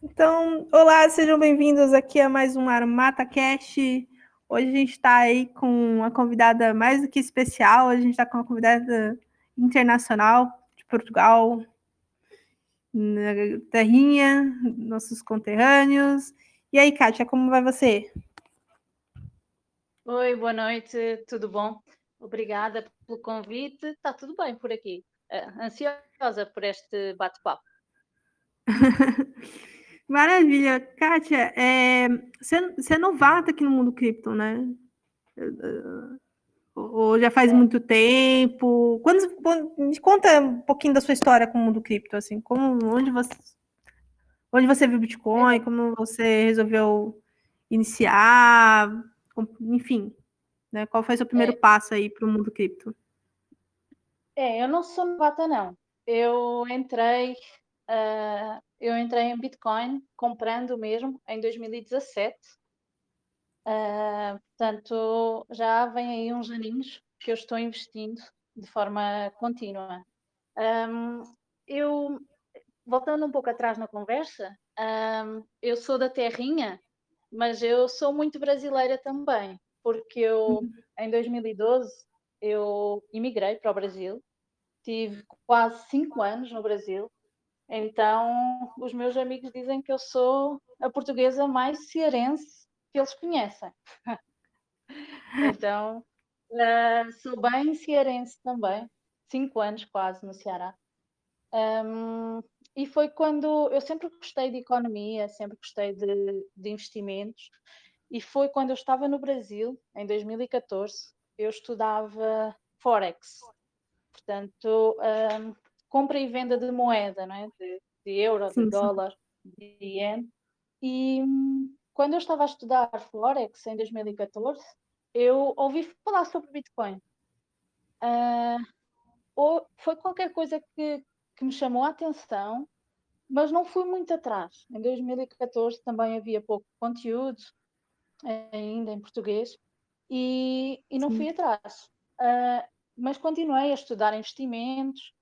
Então, olá, sejam bem-vindos aqui a mais um Armata Cash. Hoje a gente está aí com uma convidada mais do que especial. A gente está com uma convidada internacional de Portugal, na terrinha, nossos conterrâneos. E aí, Kátia, como vai você? Oi, boa noite, tudo bom? Obrigada pelo convite. Está tudo bem por aqui. Uh, ansiosa por este bate-papo. Maravilha. Kátia, é, você, é novata aqui no mundo cripto, né? Ou já faz muito tempo? Quando, me conta um pouquinho da sua história com o mundo cripto, assim, como, onde você, onde você viu Bitcoin, como você resolveu iniciar, enfim, né? Qual foi o seu primeiro é. passo aí para o mundo cripto? É, eu não sou novata, não. Eu entrei uh, eu entrei em Bitcoin comprando mesmo em 2017. Uh, ah, portanto, já vem aí uns aninhos que eu estou investindo de forma contínua. Um, eu, voltando um pouco atrás na conversa, um, eu sou da terrinha, mas eu sou muito brasileira também, porque eu, uhum. em 2012, eu imigrei para o Brasil, tive quase cinco anos no Brasil, então, os meus amigos dizem que eu sou a portuguesa mais cearense que eles conhecem. então, uh, sou bem cearense também, cinco anos quase no Ceará. Um, e foi quando eu sempre gostei de economia, sempre gostei de, de investimentos, e foi quando eu estava no Brasil, em 2014, eu estudava Forex. Portanto, um, compra e venda de moeda, não é? de, de euro, sim, de dólar, de ien. E hum, quando eu estava a estudar Forex em 2014, eu ouvi falar sobre Bitcoin. Uh, ou foi qualquer coisa que, que me chamou a atenção, mas não fui muito atrás. Em 2014 também havia pouco conteúdo, ainda em português, e, e não Sim. fui atrás. Uh, mas continuei a estudar investimentos,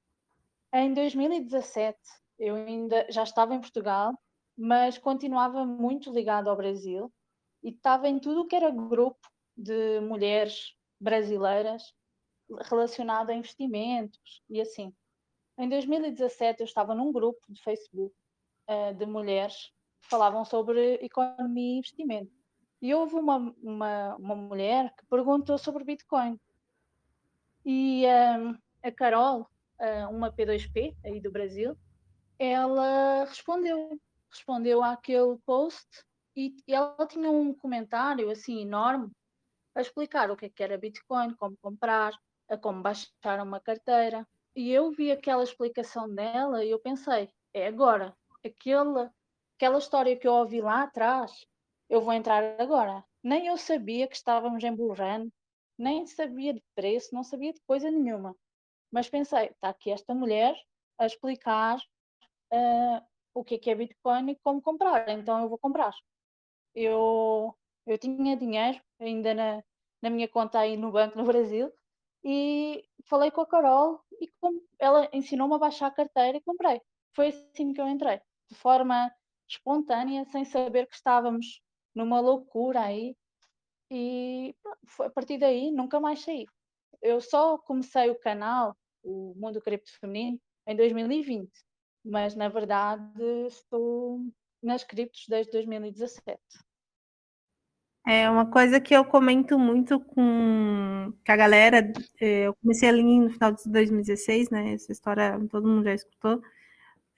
em 2017, eu ainda já estava em Portugal, mas continuava muito ligado ao Brasil e estava em tudo o que era grupo de mulheres brasileiras relacionado a investimentos e assim. Em 2017 eu estava num grupo de Facebook uh, de mulheres que falavam sobre economia e investimento. E houve uma, uma, uma mulher que perguntou sobre Bitcoin. E um, eh, a Carol, uma P2P aí do Brasil, ela respondeu, respondeu àquele post e, e ela tinha um comentário assim enorme a explicar o que, é que era Bitcoin, como comprar, a como baixar uma carteira. E eu vi aquela explicação dela e eu pensei, é agora, aquela, aquela história que eu ouvi lá atrás, eu vou entrar agora. Nem eu sabia que estávamos em bullrun, nem sabia de preço, não sabia de coisa nenhuma. Mas pensei, está aqui esta mulher a explicar uh, o que é, que é Bitcoin e como comprar, então eu vou comprar. Eu, eu tinha dinheiro ainda na, na minha conta aí no banco no Brasil e falei com a Carol e ela ensinou-me a baixar a carteira e comprei. Foi assim que eu entrei, de forma espontânea, sem saber que estávamos numa loucura aí. E a partir daí nunca mais saí. Eu só comecei o canal o mundo cripto feminino em 2020, mas na verdade estou nas criptos desde 2017. É uma coisa que eu comento muito com, com a galera. É, eu comecei ali no final de 2016, né? Essa história todo mundo já escutou.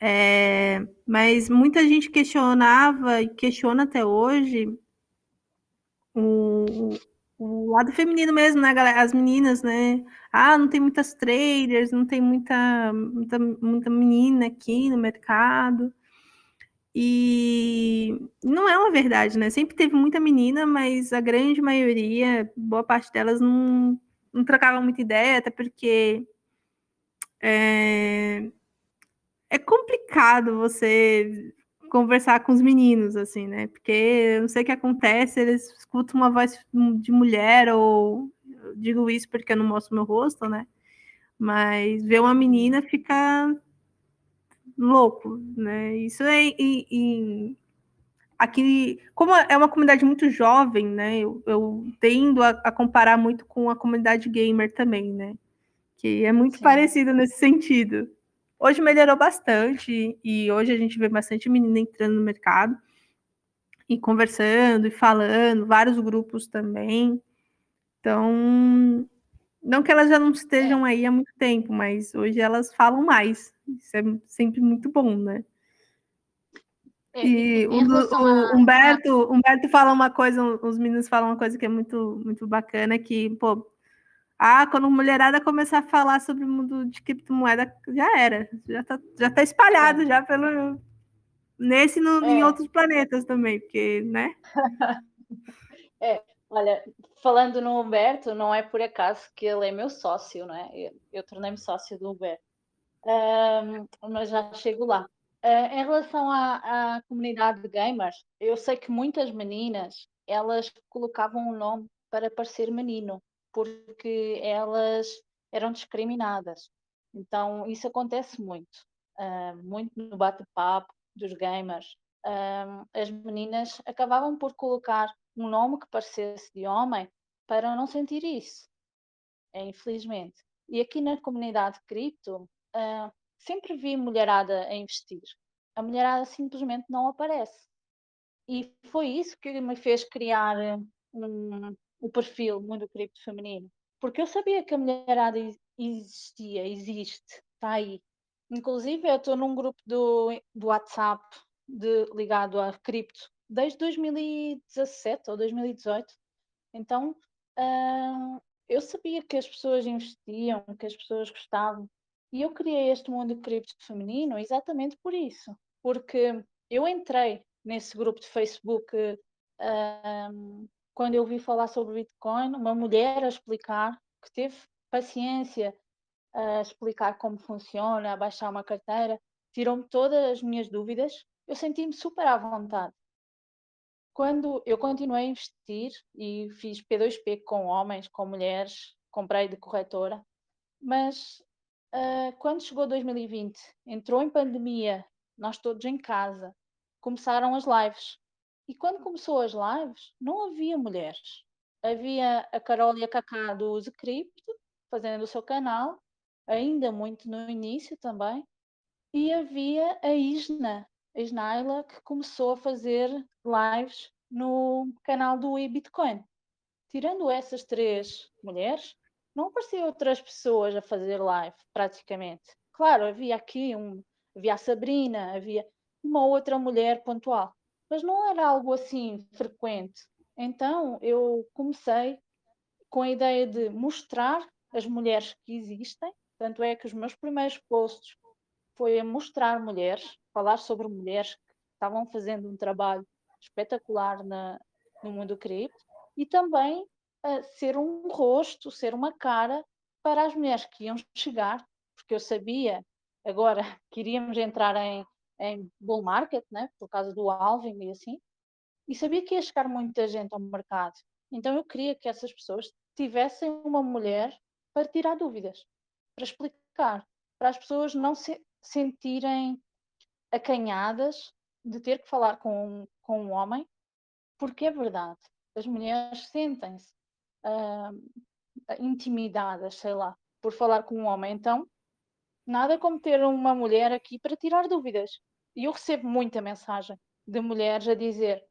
É, mas muita gente questionava e questiona até hoje o, o lado feminino mesmo, né, galera? As meninas, né? Ah, não tem muitas traders, não tem muita, muita, muita menina aqui no mercado. E não é uma verdade, né? Sempre teve muita menina, mas a grande maioria, boa parte delas, não, não trocava muita ideia, até porque é, é complicado você conversar com os meninos, assim, né? Porque eu não sei o que acontece, eles escutam uma voz de mulher, ou digo isso porque eu não mostro meu rosto, né? Mas ver uma menina fica louco, né? Isso é em, aqui, como é uma comunidade muito jovem, né? Eu, eu tendo a, a, comparar muito com a comunidade gamer também, né? Que é muito Sim. parecida nesse sentido. Hoje melhorou bastante e hoje a gente vê bastante menina entrando no mercado e conversando e falando, vários grupos também. Então, não que elas já não estejam aí há muito tempo, mas hoje elas falam mais. Isso é sempre muito bom, né? É, e o, o, Humberto, Humberto fala uma coisa, os meninos falam uma coisa que é muito, muito bacana, que, pô, ah, quando a mulherada começar a falar sobre o mundo de criptomoeda, já era. Já tá, já tá espalhado é. já pelo. Nesse no, é. em outros planetas também, porque, né? é, olha, falando no Humberto, não é por acaso que ele é meu sócio, né? Eu, eu tornei-me sócio do Humberto. Um, mas já chego lá. Uh, em relação à, à, comunidade de gamers, eu sei que muitas meninas elas colocavam um nome para parecer menino, porque elas eram discriminadas. Então, isso acontece muito, uh, muito no bate-papo dos gamers. Uh, as meninas acabavam por colocar um nome que parecesse de homem para não sentir isso, é, infelizmente. E aqui na comunidade cripto, uh, sempre vi mulherada a investir. A mulherada simplesmente não aparece. E foi isso que me fez criar um, o perfil Mundo Cripto Feminino. Porque eu sabia que a mulherada existia, existe, está aí. Inclusive, eu estou num grupo do, do WhatsApp de, ligado a cripto desde 2017 ou 2018. Então, uh, eu sabia que as pessoas investiam, que as pessoas gostavam. E eu criei este mundo cripto feminino exatamente por isso. Porque eu entrei nesse grupo de Facebook uh, quando eu ouvi falar sobre Bitcoin, uma mulher a explicar, que teve paciência a explicar como funciona, a baixar uma carteira, tirou-me todas as minhas dúvidas, eu senti-me super à vontade. Quando eu continuei a investir e fiz P2P com homens, com mulheres, comprei de corretora, mas uh, quando chegou 2020, entrou em pandemia, nós todos em casa, começaram as lives. E quando começou as lives, não havia mulheres. Havia a Carol e a Cacá do Use Cripto, fazendo o seu canal, ainda muito no início também. E havia a Isna, a Isnaila, que começou a fazer lives no canal do eBitcoin. Tirando essas três mulheres, não apareciam outras pessoas a fazer live, praticamente. Claro, havia aqui um, havia a Sabrina, havia uma outra mulher pontual mas não era algo assim frequente. Então eu comecei com a ideia de mostrar as mulheres que existem, tanto é que os meus primeiros posts foi a mostrar mulheres, falar sobre mulheres que estavam fazendo um trabalho espetacular na, no mundo cripto e também uh, ser um rosto, ser uma cara para as mulheres que iam chegar, porque eu sabia agora que iríamos entrar em em bull market, né, por causa do alving e assim, e sabia que ia chegar muita gente ao mercado. Então eu queria que essas pessoas tivessem uma mulher para tirar dúvidas, para explicar, para as pessoas não se sentirem acanhadas de ter que falar com, com um homem, porque é verdade, as mulheres sentem-se uh, intimidadas, sei lá, por falar com um homem. Então, nada como ter uma mulher aqui para tirar dúvidas. E eu recebo muita mensagem de mulheres a dizer: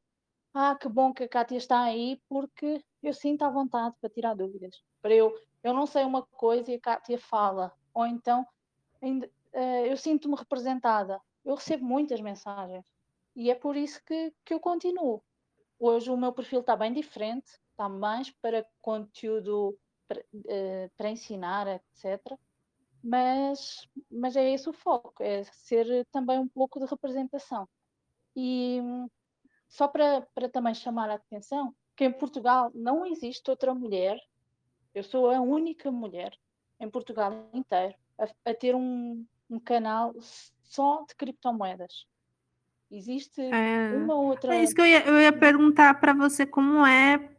Ah, que bom que a Kátia está aí, porque eu sinto à vontade para tirar dúvidas. Para eu, eu não sei uma coisa e a Kátia fala. Ou então, uh, eu sinto-me representada. Eu recebo muitas mensagens. E é por isso que, que eu continuo. Hoje o meu perfil está bem diferente, está mais para conteúdo para, uh, para ensinar, etc mas, mas é esse o foco, é ser também um pouco de representação. E só para, para também chamar a atenção, que em Portugal não existe outra mulher, eu sou a única mulher em Portugal inteiro a, a ter um, um canal só de criptomoedas. Existe é, uma outra. É isso que eu ia, eu ia perguntar para você como é,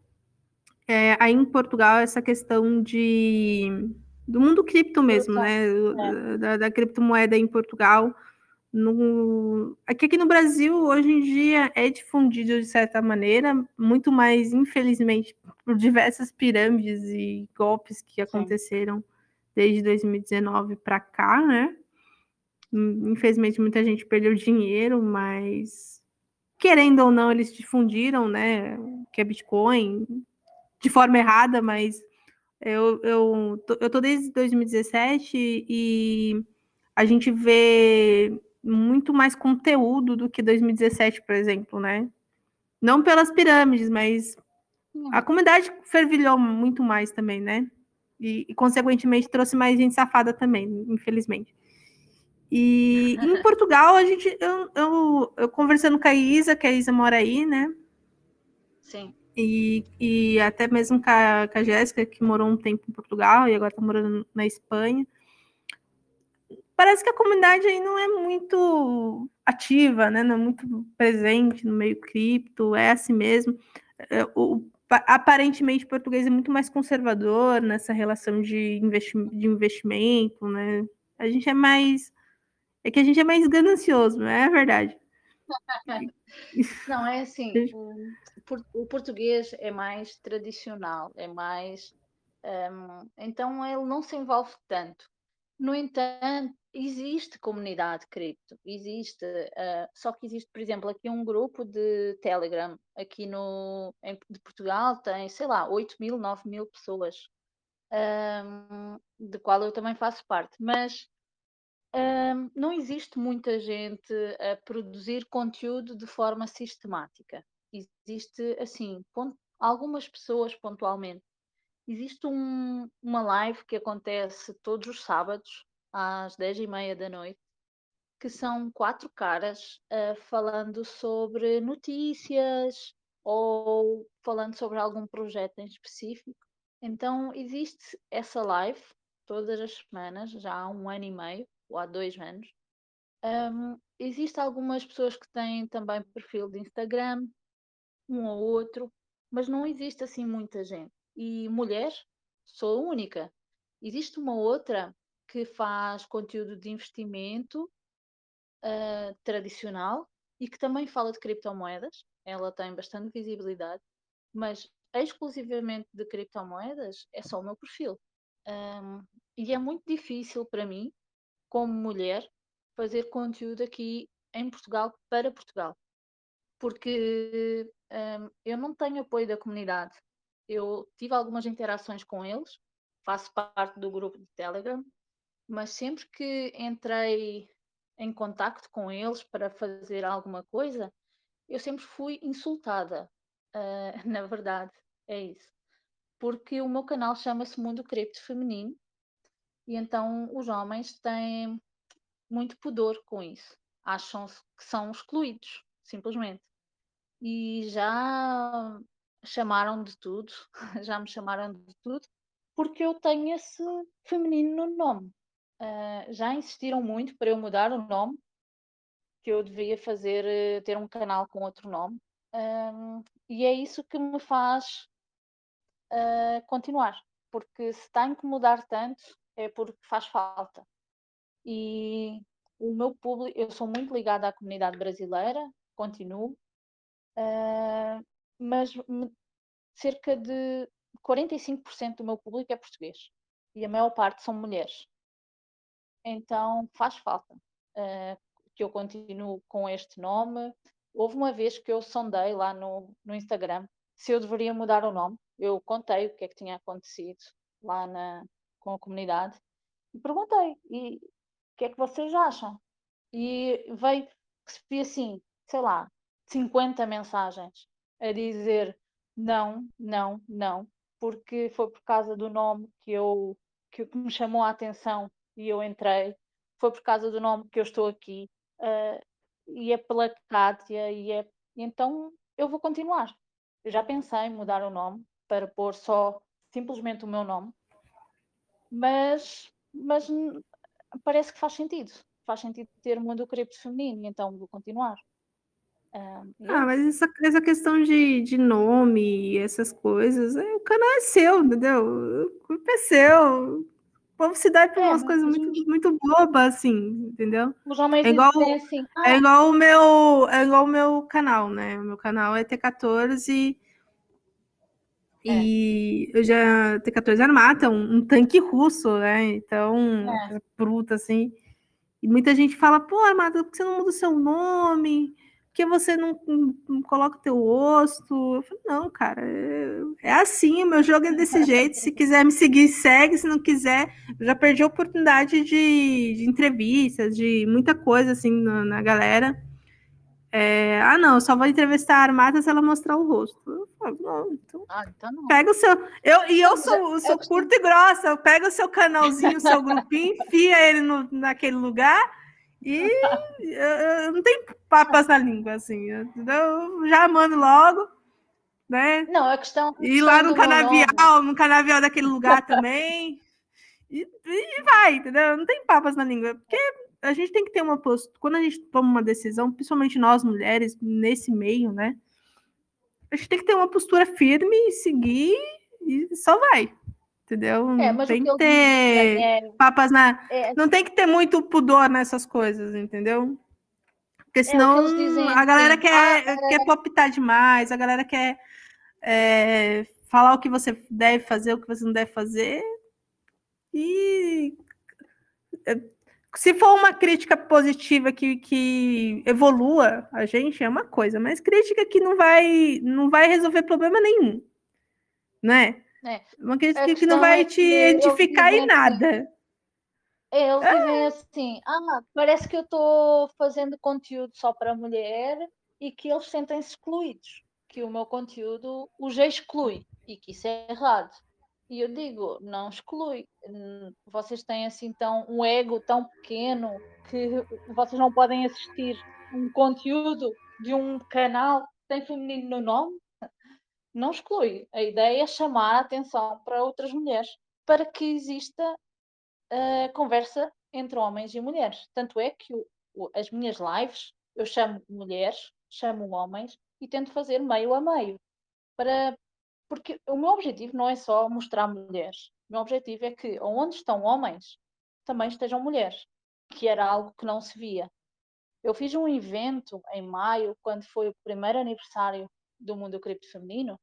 é aí em Portugal essa questão de do mundo cripto mesmo, né? É. Da, da, criptomoeda em Portugal. No... Aqui, aqui no Brasil, hoje em dia, é difundido de certa maneira, muito mais, infelizmente, por diversas pirâmides e golpes que aconteceram Sim. desde 2019 para cá, né? Infelizmente, muita gente perdeu dinheiro, mas querendo ou não, eles difundiram, né? Que é Bitcoin de forma errada, mas eu, eu, eu tô desde 2017 e a gente vê muito mais conteúdo do que 2017, por exemplo, né? Não pelas pirâmides, mas a comunidade fervilhou muito mais também, né? E, e, consequentemente trouxe mais gente safada também, infelizmente. E em Portugal, a gente, eu, eu, eu, conversando com a Isa, que a Isa mora aí, né? Sim. E, e até mesmo com a, com a Jéssica, que morou um tempo em Portugal e agora está morando na Espanha parece que a comunidade aí não é muito ativa, né? Não é muito presente no meio cripto, é assim mesmo. É, o, aparentemente o português é muito mais conservador nessa relação de, investi de investimento, né? A gente é mais. É que a gente é mais ganancioso, não é verdade? Não, é assim, o, português é mais tradicional, é mais. Um, então ele não se envolve tanto. No entanto, existe comunidade cripto, existe, uh, só que existe, por exemplo, aqui um grupo de Telegram, aqui no, em, de Portugal tem, sei lá, 8 mil, 9 mil pessoas, um, de qual eu também faço parte, mas um, não existe muita gente a produzir conteúdo de forma sistemática. Existe, assim, algumas pessoas pontualmente. Existe um, uma live que acontece todos os sábados, às dez e meia da noite, que são quatro caras uh, falando sobre notícias ou falando sobre algum projeto em específico. Então existe essa live todas as semanas, já há um ano e meio, ou há dois anos. Um, Existem algumas pessoas que têm também perfil de Instagram, um ou outro, mas não existe assim muita gente. E mulher, sou única. Existe uma outra que faz conteúdo de investimento uh, tradicional e que também fala de criptomoedas. Ela tem bastante visibilidade, mas exclusivamente de criptomoedas é só o meu perfil. Um, e é muito difícil para mim, como mulher, fazer conteúdo aqui em Portugal para Portugal. Porque um, eu não tenho apoio da comunidade. Eu tive algumas interações com eles, faço parte do grupo de Telegram, mas sempre que entrei em contacto com eles para fazer alguma coisa, eu sempre fui insultada. Uh, na verdade, é isso. Porque o meu canal chama-se Mundo Cripto Feminino e então os homens têm muito pudor com isso. Acham que são excluídos, simplesmente. E já chamaram de tudo, já me chamaram de tudo, porque eu tenho esse feminino no nome. Uh, já insistiram muito para eu mudar o nome, que eu devia fazer, uh, ter um canal com outro nome. E é isso que me faz uh, continuar, porque se tenho que mudar tanto é porque faz falta. E o meu público, eu sou muito ligada à comunidade brasileira, continuo, mas cerca de 45% do meu público é português e a maior parte são mulheres. Então faz falta uh, que eu continue com este nome. Houve uma vez que eu sondei lá no, no Instagram se eu deveria mudar o nome. Eu contei o que é que tinha acontecido lá na, com a comunidade e perguntei: e o que é que vocês acham? E veio, recebi assim, sei lá, 50 mensagens a dizer não, não, não, porque foi por causa do nome que eu que me chamou a atenção e eu entrei, foi por causa do nome que eu estou aqui, uh, e é pela Kátia, e é. Então eu vou continuar. Eu já pensei em mudar o nome para pôr só simplesmente o meu nome, mas, mas parece que faz sentido. Faz sentido ter mundo cripto feminino, então vou continuar. Ah, mas essa, essa questão de, de nome e essas coisas, é, o canal é seu, entendeu? O culpa é seu povo se dá por é, umas coisas muito, gente... muito bobas, assim, entendeu? Os homens é igual, assim, ah, é igual o meu, é igual o meu canal, né? O meu canal é T14 é. e eu já T14 Armata, um, um tanque russo, né? Então, é. bruta assim. E muita gente fala, pô, Armata, por que você não muda o seu nome? Que você não, não coloca o teu rosto? Eu falei, não, cara, é, é assim, o meu jogo é desse jeito. Se quiser me seguir, segue. Se não quiser, já perdi a oportunidade de, de entrevistas, de muita coisa assim na, na galera. É, ah, não, só vou entrevistar a Armada se ela mostrar o rosto. Eu falo, não, então, ah, então não. Pega o seu. Eu, e eu sou, eu sou curta e grossa, eu pego o seu canalzinho, o seu grupinho, enfia ele no, naquele lugar e eu, eu não tem papas na língua, assim. Eu, eu já mando logo, né? Não, a questão. E lá no canavial, no canavial daquele lugar também. E, e, vai, entendeu? Não tem papas na língua. Porque a gente tem que ter uma postura. Quando a gente toma uma decisão, principalmente nós mulheres, nesse meio, né? A gente tem que ter uma postura firme e seguir e só vai entendeu? É, não tem que ter é, papas na. É, não tem que ter muito pudor nessas coisas, entendeu? Porque é, senão a galera assim, quer, ah, quer poptar demais, a galera quer é, falar o que você deve fazer, o que você não deve fazer. E se for uma crítica positiva que, que evolua a gente, é uma coisa, mas crítica que não vai, não vai resolver problema nenhum, né? É. Uma crítica que não vai te edificar em nada. É, eles é. dizem assim, ah, parece que eu estou fazendo conteúdo só para mulher e que eles sentem-se excluídos, que o meu conteúdo os exclui e que isso é errado. E eu digo, não exclui. Vocês têm assim tão um ego tão pequeno que vocês não podem assistir um conteúdo de um canal que tem feminino no nome não exclui. A ideia é chamar a atenção para outras mulheres, para que exista uh, conversa entre homens e mulheres. Tanto é que o, o, as minhas lives eu chamo mulheres, chamo homens e tento fazer meio a meio. Para, porque o meu objetivo não é só mostrar mulheres. O meu objetivo é que onde estão homens também estejam mulheres, que era algo que não se via. Eu fiz um evento em maio, quando foi o primeiro aniversário do mundo cripto feminino,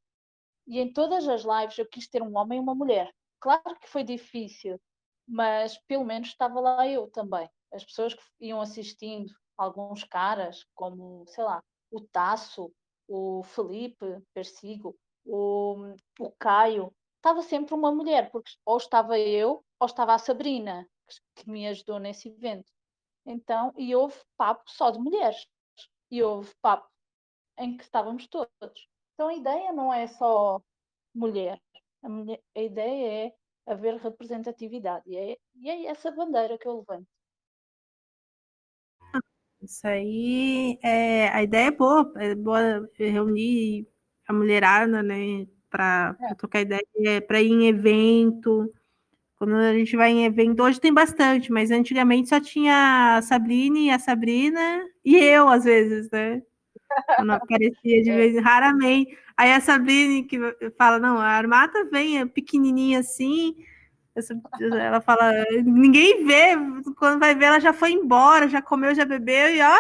e em todas as lives eu quis ter um homem e uma mulher. Claro que foi difícil, mas pelo menos estava lá eu também. As pessoas que iam assistindo, alguns caras, como, sei lá, o Tasso, o Felipe Persigo, o, o Caio, estava sempre uma mulher, porque ou estava eu ou estava a Sabrina, que, que me ajudou nesse evento. Então, e houve papo só de mulheres. E houve papo em que estávamos todos. Então a ideia não é só mulher, a, mulher, a ideia é haver representatividade e é, e é essa bandeira que eu levanto. Isso aí, é, a ideia é boa, é boa reunir a mulherada, né, para é. trocar ideia, para ir em evento. Quando a gente vai em evento, hoje tem bastante, mas antigamente só tinha a Sabrine, a Sabrina e eu, às vezes, né? Quando aparecia de é. vez raramente. Aí a Sabrina que fala, não, a Armata vem é pequenininha assim, ela fala, ninguém vê, quando vai ver ela já foi embora, já comeu, já bebeu e ó,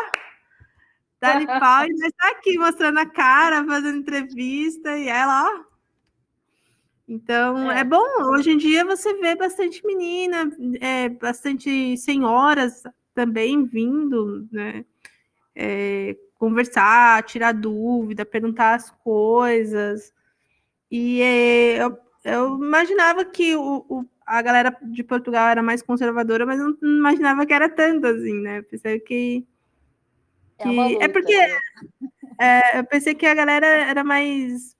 dá-lhe pau e já está aqui mostrando a cara, fazendo entrevista e ela, ó. Então, é. é bom, hoje em dia você vê bastante menina, é, bastante senhoras também vindo, né? É, conversar, tirar dúvida, perguntar as coisas. E é, eu, eu, imaginava que o, o, a galera de Portugal era mais conservadora, mas eu não imaginava que era tanto assim, né? Eu pensei que. que... É, luta, é, porque né? é, eu pensei que a galera era mais.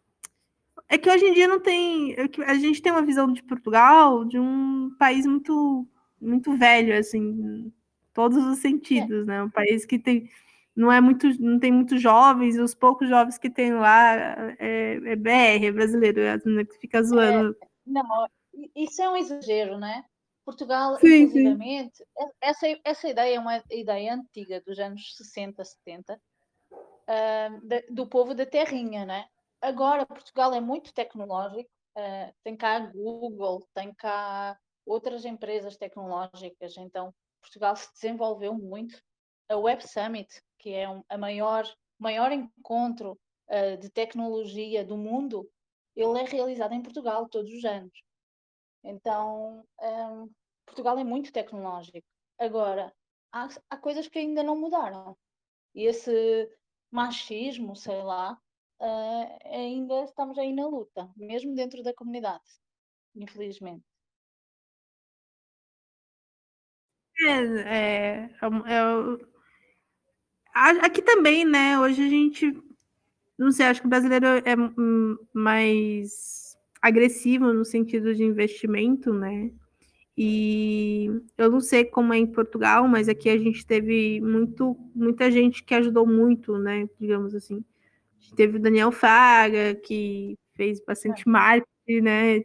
É que hoje em dia não tem. É a gente tem uma visão de Portugal de um país muito, muito velho, assim, todos os sentidos, é. né? Um país que tem não é muito, não tem muitos jovens, os poucos jovens que tem lá é, é BR, é brasileiro, é que fica zoando. É, não, isso é um exagero, né? Portugal, sim, inclusivamente, sim. Essa, essa ideia é uma ideia antiga, dos anos 60, 70, uh, de, do povo da terrinha, né? Agora, Portugal é muito tecnológico, uh, tem cá Google, tem cá outras empresas tecnológicas. Então, Portugal se desenvolveu muito. A Web Summit, que é um, a maior, maior encontro uh, de tecnologia do mundo, ele é realizado em Portugal todos os anos. Então, um, Portugal é muito tecnológico. Agora, há, há coisas que ainda não mudaram. E esse machismo, sei lá, uh, ainda estamos aí na luta, mesmo dentro da comunidade, infelizmente. É, é, é, aqui também, né? Hoje a gente, não sei, acho que o brasileiro é mais agressivo no sentido de investimento, né? E eu não sei como é em Portugal, mas aqui a gente teve muito, muita gente que ajudou muito, né? Digamos assim. A gente teve o Daniel Fraga, que fez bastante é. marketing, né?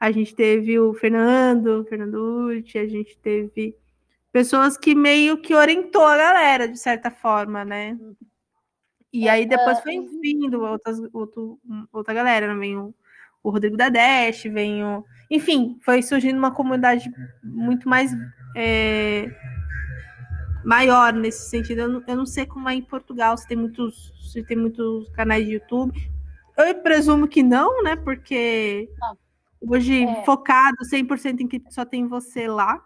A gente teve o Fernando, Fernando Urti, a gente teve pessoas que meio que orientou a galera, de certa forma, né? E é, aí depois foi uhum. vindo outras, outro, outra galera, né? vem o, o Rodrigo da Dash, vem o... Enfim, foi surgindo uma comunidade muito mais é, maior nesse sentido. Eu não, eu não, sei como é em Portugal, se tem muitos, se tem muitos canais de YouTube. Eu presumo que não, né? Porque hoje é. focado 100% em que só tem você lá.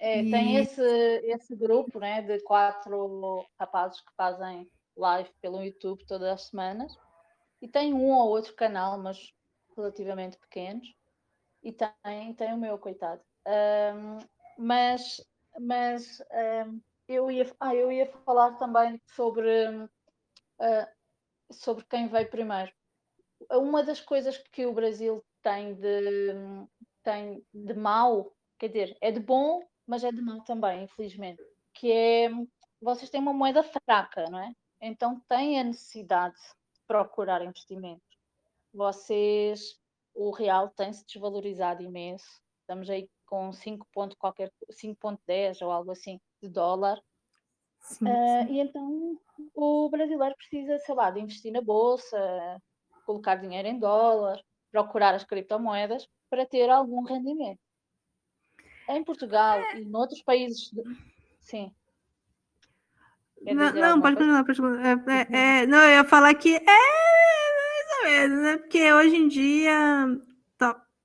É, e... Tem esse, esse grupo né, de quatro rapazes que fazem live pelo YouTube todas as semanas. E tem um ou outro canal, mas relativamente pequenos. E tem, tem o meu, coitado. Um, mas mas um, eu, ia, ah, eu ia falar também sobre, uh, sobre quem veio primeiro. Uma das coisas que o Brasil tem de, tem de mau, quer dizer, é de bom mas é de mal também, infelizmente, que é vocês têm uma moeda fraca, não é? Então têm a necessidade de procurar investimento. Vocês, o real tem-se desvalorizado imenso. Estamos aí com 5 ponto qualquer 5.10 ou algo assim de dólar. Sim, uh, sim. e então o brasileiro precisa, sei lá, de investir na bolsa, colocar dinheiro em dólar, procurar as criptomoedas para ter algum rendimento. Em Portugal é. e em outros países. De... Sim. Não, não pode continuar, pode continuar. É, é, é, não, eu ia falar que é mais ou menos, né? Porque hoje em dia,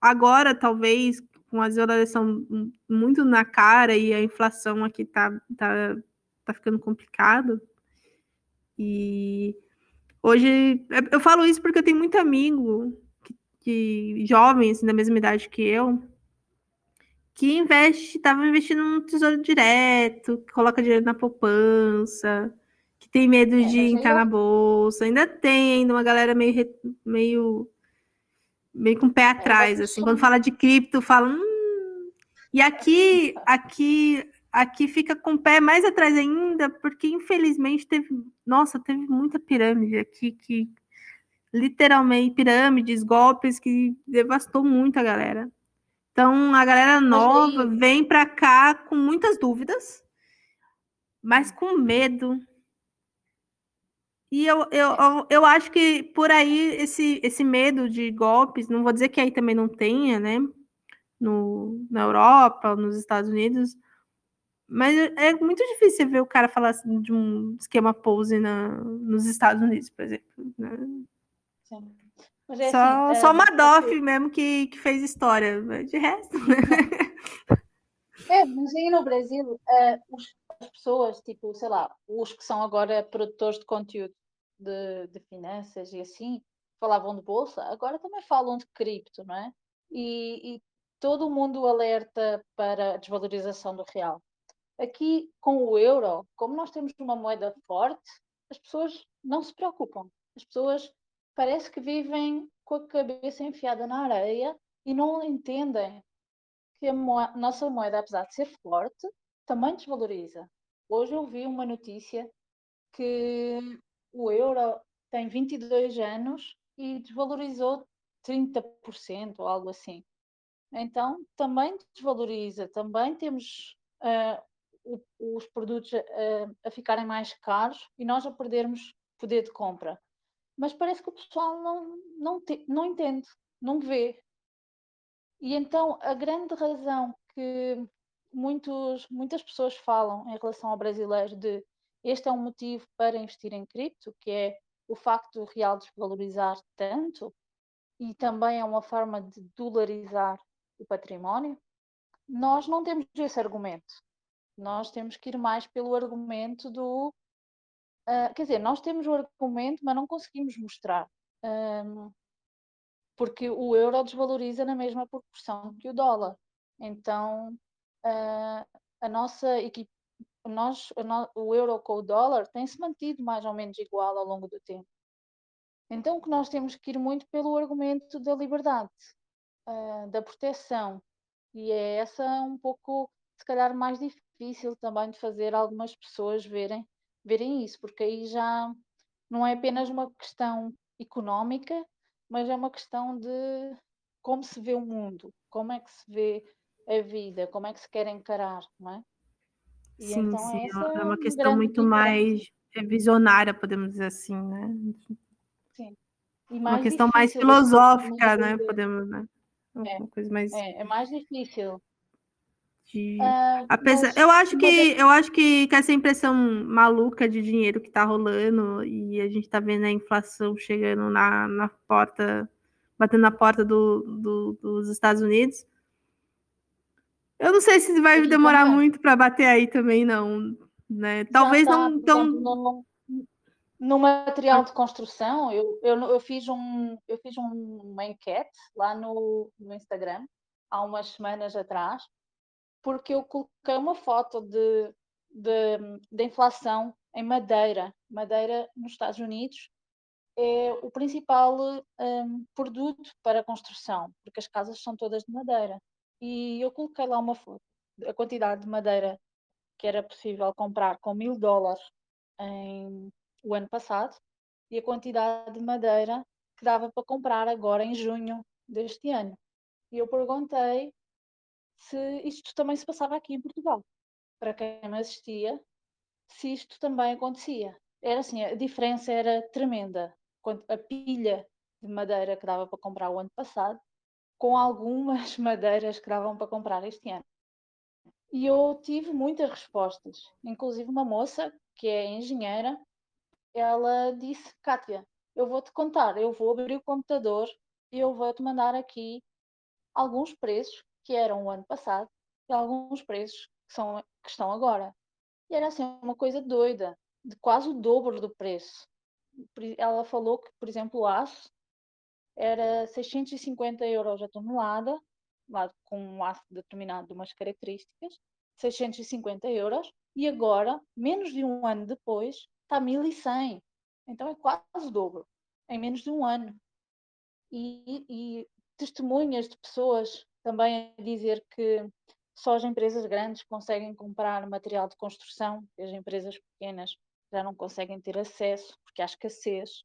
agora talvez, com a desvalorização muito na cara e a inflação aqui tá, tá, tá ficando complicado. E hoje eu falo isso porque eu tenho muito amigo que, que jovens da mesma idade que eu, que investe, estava investindo no tesouro direto, que coloca dinheiro na poupança, que tem medo é, de entrar eu... na bolsa. Ainda tem ainda uma galera meio, meio, meio com o pé é, atrás, é, assim. Quando fala de cripto, fala. Hum... E aqui, aqui, aqui fica com o pé mais atrás ainda, porque infelizmente teve, nossa, teve muita pirâmide aqui que literalmente pirâmides, golpes que devastou muito a galera. Então, a galera nova vem para cá com muitas dúvidas, mas com medo. E eu, eu, eu, eu, acho que por aí esse, esse medo de golpes, não vou dizer que aí também não tenha, né? No, na Europa, nos Estados Unidos, mas é muito difícil ver o cara falar assim, de um esquema pose na, nos Estados Unidos, por exemplo. Né? Sim. É só, assim, só é, Madoff mesmo que, que fez história, de resto. É, mas aí no Brasil, é, os, as pessoas, tipo, sei lá, os que são agora produtores de conteúdo de, de finanças e assim, falavam de bolsa, agora também falam de cripto, não é? E, e todo mundo alerta para a desvalorização do real. Aqui, com o euro, como nós temos uma moeda forte, as pessoas não se preocupam. As pessoas parece que vivem com a cabeça enfiada na areia e não entendem que a moeda, nossa moeda, apesar de ser forte, também desvaloriza. Hoje eu vi uma notícia que o euro tem 22 anos e desvalorizou 30% ou algo assim. Então, também desvaloriza, também temos uh, o, os produtos uh, a ficarem mais caros e nós a perdermos poder de compra mas parece que o pessoal não, não, te, não entende, não vê. E então a grande razão que muitos, muitas pessoas falam em relação ao brasileiro de este é um motivo para investir em cripto, que é o facto do real desvalorizar tanto e também é uma forma de dolarizar o património, nós não temos esse argumento. Nós temos que ir mais pelo argumento do. Uh, quer dizer, nós temos o argumento, mas não conseguimos mostrar. Um, porque o euro desvaloriza na mesma proporção que o dólar. Então, uh, a nossa equipe, nós, o euro com o dólar tem-se mantido mais ou menos igual ao longo do tempo. Então, que nós temos que ir muito pelo argumento da liberdade, uh, da proteção. E é essa um pouco, se calhar, mais difícil também de fazer algumas pessoas verem, verem isso, porque aí já não é apenas uma questão económica, mas é uma questão de como se vê o mundo, como é que se vê a vida, como é que se quer encarar, não é? E sim, então sim, é uma questão muito diferença. mais visionária, podemos dizer assim, né? Sim. uma questão mais filosófica, né? Podemos, né? É, uma coisa mais. É, é mais difícil. De... Uh, Apesar, eu acho que eu acho que, que essa impressão maluca de dinheiro que está rolando e a gente está vendo a inflação chegando na, na porta, batendo na porta do, do, dos Estados Unidos. Eu não sei se vai demorar muito para bater aí também, não. Né? Talvez tá, não tão. No, no material de construção, eu, eu, eu, fiz, um, eu fiz um, uma enquete lá no, no Instagram há umas semanas atrás porque eu coloquei uma foto de, de, de inflação em madeira. Madeira nos Estados Unidos é o principal um, produto para construção, porque as casas são todas de madeira. E eu coloquei lá uma foto, a quantidade de madeira que era possível comprar com mil dólares em, o ano passado e a quantidade de madeira que dava para comprar agora em junho deste ano. E eu perguntei se isto também se passava aqui em Portugal. Para quem me assistia, se isto também acontecia. Era assim, a diferença era tremenda. A pilha de madeira que dava para comprar o ano passado, com algumas madeiras que davam para comprar este ano. E eu tive muitas respostas, inclusive uma moça que é engenheira, ela disse: Kátia, eu vou te contar, eu vou abrir o computador e eu vou te mandar aqui alguns preços que eram o ano passado e alguns preços que, são, que estão agora. E era assim uma coisa doida, de quase o dobro do preço. Ela falou que, por exemplo, o aço era 650 euros a tonelada, com um aço determinado de umas características, 650 euros, e agora, menos de um ano depois, está 1100. Então é quase o dobro, em menos de um ano. E, e testemunhas de pessoas também a dizer que só as empresas grandes conseguem comprar material de construção, as empresas pequenas já não conseguem ter acesso porque há escassez.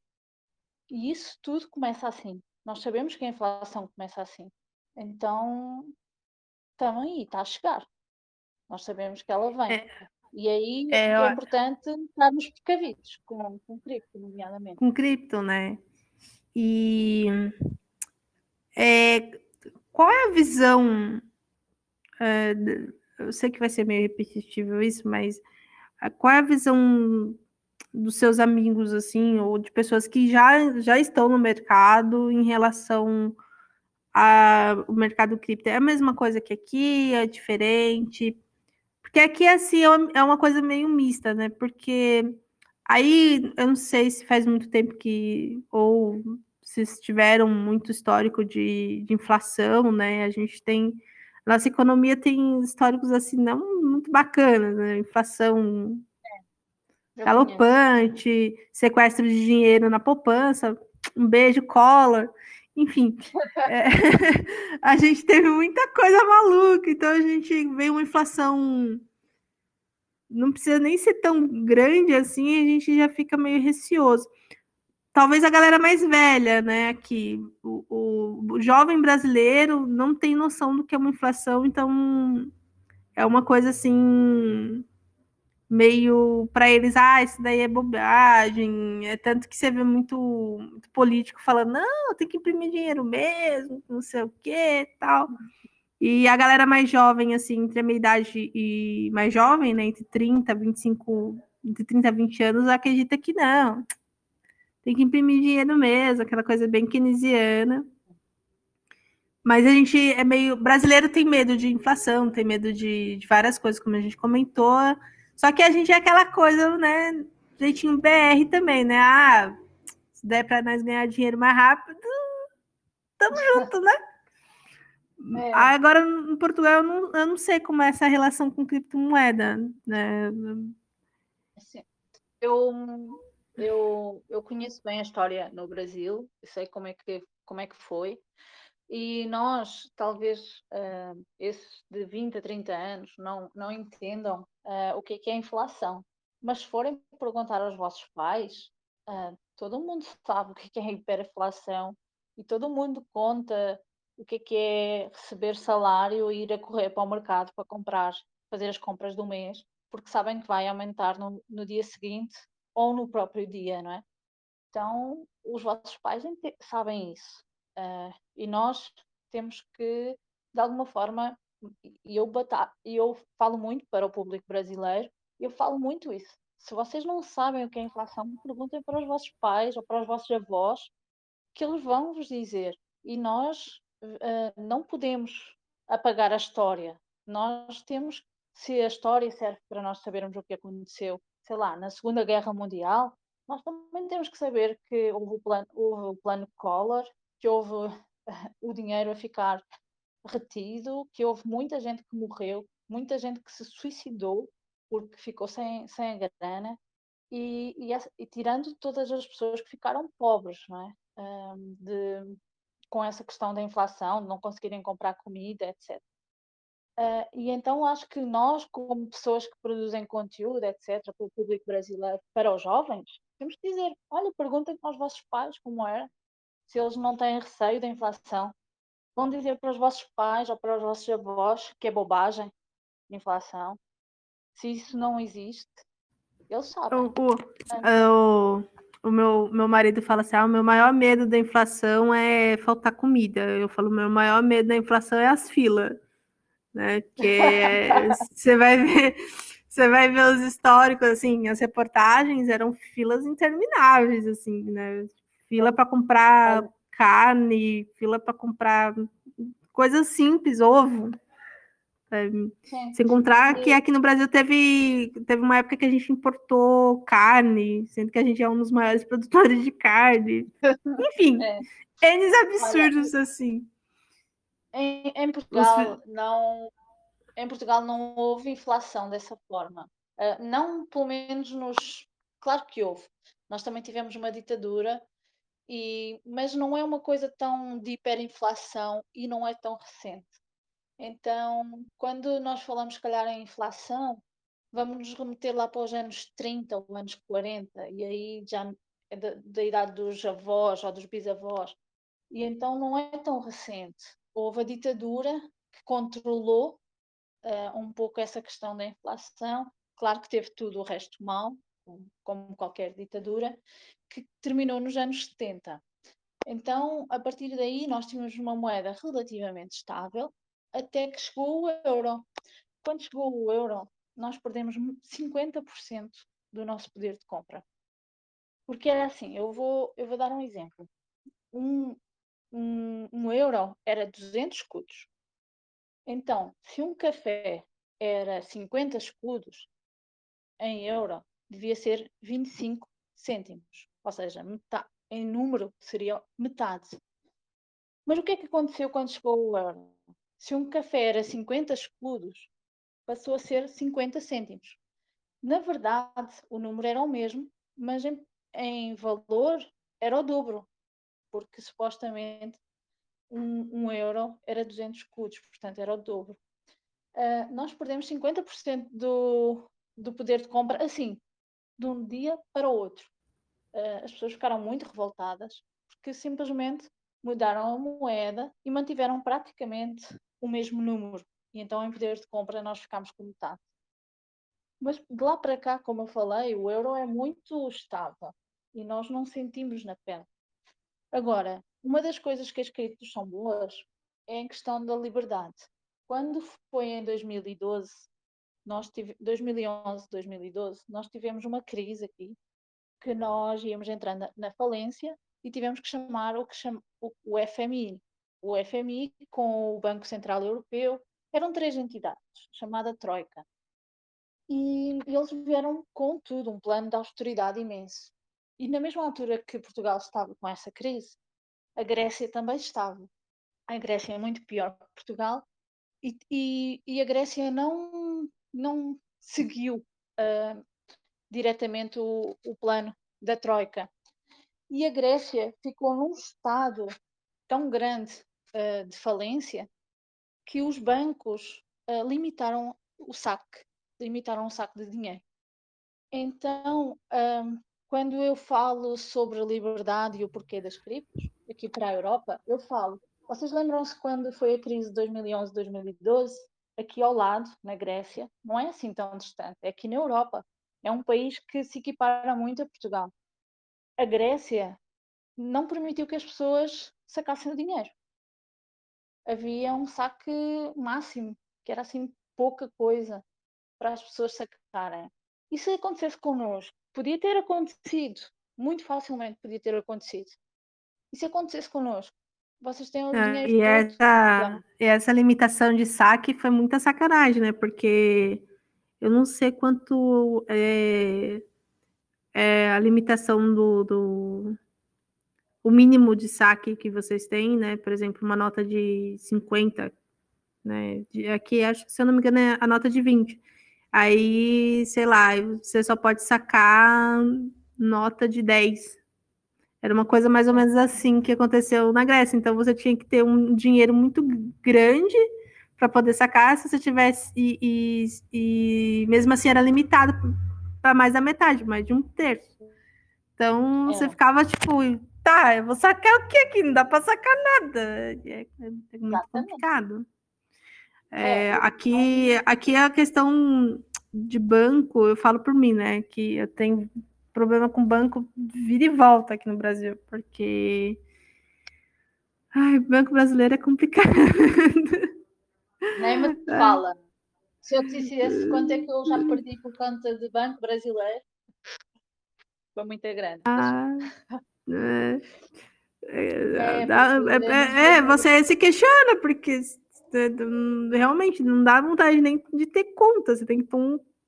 E isso tudo começa assim. Nós sabemos que a inflação começa assim. Então, estamos aí, está a chegar. Nós sabemos que ela vem. É, e aí é, é importante estarmos precavidos com, com cripto, nomeadamente. Com cripto, né? E é, qual é a visão? É, eu sei que vai ser meio repetitivo isso, mas qual é a visão dos seus amigos, assim, ou de pessoas que já, já estão no mercado em relação ao mercado cripto? É a mesma coisa que aqui? É diferente? Porque aqui, assim, é uma coisa meio mista, né? Porque aí, eu não sei se faz muito tempo que, ou se tiveram muito histórico de, de inflação, né? A gente tem. Nossa economia tem históricos assim não muito bacanas, né? Inflação é, galopante, sequestro de dinheiro na poupança, um beijo, cola, enfim. é, a gente teve muita coisa maluca, então a gente vê uma inflação. Não precisa nem ser tão grande assim, a gente já fica meio receoso talvez a galera mais velha, né? O, o, o, jovem brasileiro não tem noção do que é uma inflação, então é uma coisa assim meio para eles, ah, isso daí é bobagem. É tanto que você vê muito, muito político falando, não, tem que imprimir dinheiro mesmo, não sei o que tal. E a galera mais jovem, assim, entre a minha idade e mais jovem, né, entre 30, 25, entre 30 e 20 anos, acredita que não. Tem que imprimir dinheiro mesmo, aquela coisa bem keynesiana. Mas a gente é meio. Brasileiro tem medo de inflação, tem medo de, de várias coisas, como a gente comentou. Só que a gente é aquela coisa, né? Jeitinho BR também, né? Ah, se der para nós ganhar dinheiro mais rápido, tamo junto, né? É. Agora, em Portugal, eu não, eu não sei como é essa relação com criptomoeda, né? Assim, eu, eu, eu conheço bem a história no Brasil, sei como é que, como é que foi. E nós, talvez, uh, esses de 20 a 30 anos, não, não entendam uh, o que é, que é inflação. Mas se forem perguntar aos vossos pais, uh, todo mundo sabe o que é, que é hiperinflação e todo mundo conta o que é, que é receber salário e ir a correr para o mercado para comprar, fazer as compras do mês, porque sabem que vai aumentar no, no dia seguinte ou no próprio dia, não é? Então, os vossos pais sabem isso. Uh, e nós temos que, de alguma forma, e eu, eu falo muito para o público brasileiro, eu falo muito isso. Se vocês não sabem o que é inflação, perguntem para os vossos pais ou para os vossos avós, que eles vão vos dizer. E nós uh, não podemos apagar a história. Nós temos, se a história serve para nós sabermos o que aconteceu, sei lá, na Segunda Guerra Mundial, nós também temos que saber que houve o plano, houve o plano Collor, que houve o dinheiro a ficar retido, que houve muita gente que morreu, muita gente que se suicidou porque ficou sem, sem a grana e, e, e tirando todas as pessoas que ficaram pobres, não é? De, com essa questão da inflação, de não conseguirem comprar comida, etc. Uh, e então acho que nós, como pessoas que produzem conteúdo, etc., para o público brasileiro, para os jovens, temos que dizer: olha, perguntem aos vossos pais como era, se eles não têm receio da inflação, vão dizer para os vossos pais ou para os vossos avós que é bobagem inflação. Se isso não existe, eles sabem. O, o, é. o, o meu, meu marido fala assim: ah, o meu maior medo da inflação é faltar comida. Eu falo: meu maior medo da inflação é as filas. Né? Que você vai ver. Você vai ver os históricos, assim, as reportagens eram filas intermináveis, assim, né? fila para comprar carne, fila para comprar coisas simples, ovo. É, se encontrar que aqui no Brasil teve, teve uma época que a gente importou carne, sendo que a gente é um dos maiores produtores de carne. Enfim, é. N absurdos assim. Em, em Portugal Os... não em Portugal não houve inflação dessa forma. Uh, não, pelo menos nos. Claro que houve. Nós também tivemos uma ditadura e, mas não é uma coisa tão de hiperinflação e não é tão recente. Então, quando nós falamos, se calhar, em inflação, vamos nos remeter lá para os anos 30 ou anos 40, e aí já é da, da idade dos avós ou dos bisavós. E então não é tão recente. Houve a ditadura que controlou uh, um pouco essa questão da inflação. Claro que teve tudo o resto mal, como qualquer ditadura, que terminou nos anos 70. Então, a partir daí, nós tínhamos uma moeda relativamente estável até que chegou o euro. Quando chegou o euro, nós perdemos 50% do nosso poder de compra. Porque era assim, eu vou, eu vou dar um exemplo. Um, um, um euro era 200 escudos. Então, se um café era 50 escudos em euro, devia ser 25 cêntimos ou seja, metade, em número seria metade. Mas o que é que aconteceu quando chegou o euro? Se um café era 50 escudos, passou a ser 50 cêntimos. Na verdade, o número era o mesmo, mas em, em valor era o dobro, porque supostamente um, um, euro era 200 escudos, portanto era o dobro. Uh, nós perdemos 50% do, do poder de compra, assim, de um dia para o outro. Eh, as pessoas ficaram muito revoltadas porque simplesmente mudaram a moeda e mantiveram praticamente o mesmo número. E então, em poder de compra, nós ficámos com metade. Mas de lá para cá, como eu falei, o euro é muito estável e nós não sentimos na pele. Agora, uma das coisas que as criptos são boas é em questão da liberdade. Quando foi em 2012, nós tive, 2011, 2012, nós tivemos uma crise aqui que nós íamos entrando na, falência e tivemos que chamar o que chama o, o FMI. O FMI com o Banco Central Europeu eram três entidades, chamada Troika. E eles vieram com tudo, um plano de austeridade imenso. E na mesma altura que Portugal estava com essa crise, a Grécia também estava. A Grécia é muito pior que Portugal e, e, e a Grécia não, não seguiu uh, diretamente o, o plano da Troika. E a Grécia ficou num estado tão grande uh, de falência que os bancos uh, limitaram o saque, limitaram o saque de dinheiro. Então, quando eu falo sobre a liberdade e o porquê das criptos, aqui para a Europa, eu falo. Vocês lembram-se quando foi a crise de 2011, 2012? Aqui ao lado, na Grécia, não é assim tão distante, é aqui na Europa. É um país que se equipara muito a Portugal. A Grécia não permitiu que as pessoas sacassem o dinheiro. Havia um saque máximo, que era assim pouca coisa para as pessoas sacarem. E se acontecesse connosco? Podia ter acontecido, muito facilmente podia ter acontecido. E se acontecesse connosco? Vocês têm o É, dinheiro e essa, e essa limitação de saque foi muita sacanagem, né? Porque eu não sei quanto é, é a limitação do, do o mínimo de saque que vocês têm, né? Por exemplo, uma nota de 50, né? Aqui, acho que, se eu não me engano, é a nota de 20. Aí, sei lá, você só pode sacar nota de 10. Era uma coisa mais ou menos assim que aconteceu na Grécia. Então você tinha que ter um dinheiro muito grande para poder sacar. Se você tivesse. E, e, e mesmo assim era limitado para mais da metade, mais de um terço. Então é. você ficava tipo, tá, eu vou sacar o que aqui? Não dá para sacar nada. É, é muito Exatamente. complicado. É, é aqui, aqui a questão de banco, eu falo por mim, né? Que eu tenho problema com banco vira e volta aqui no Brasil, porque ai, banco brasileiro é complicado. Nem me fala. Se eu te dissesse quanto é que eu já perdi por conta de banco brasileiro, foi muito grande. Ah, é, é, é, é, você se questiona, porque realmente não dá vontade nem de ter conta, você tem que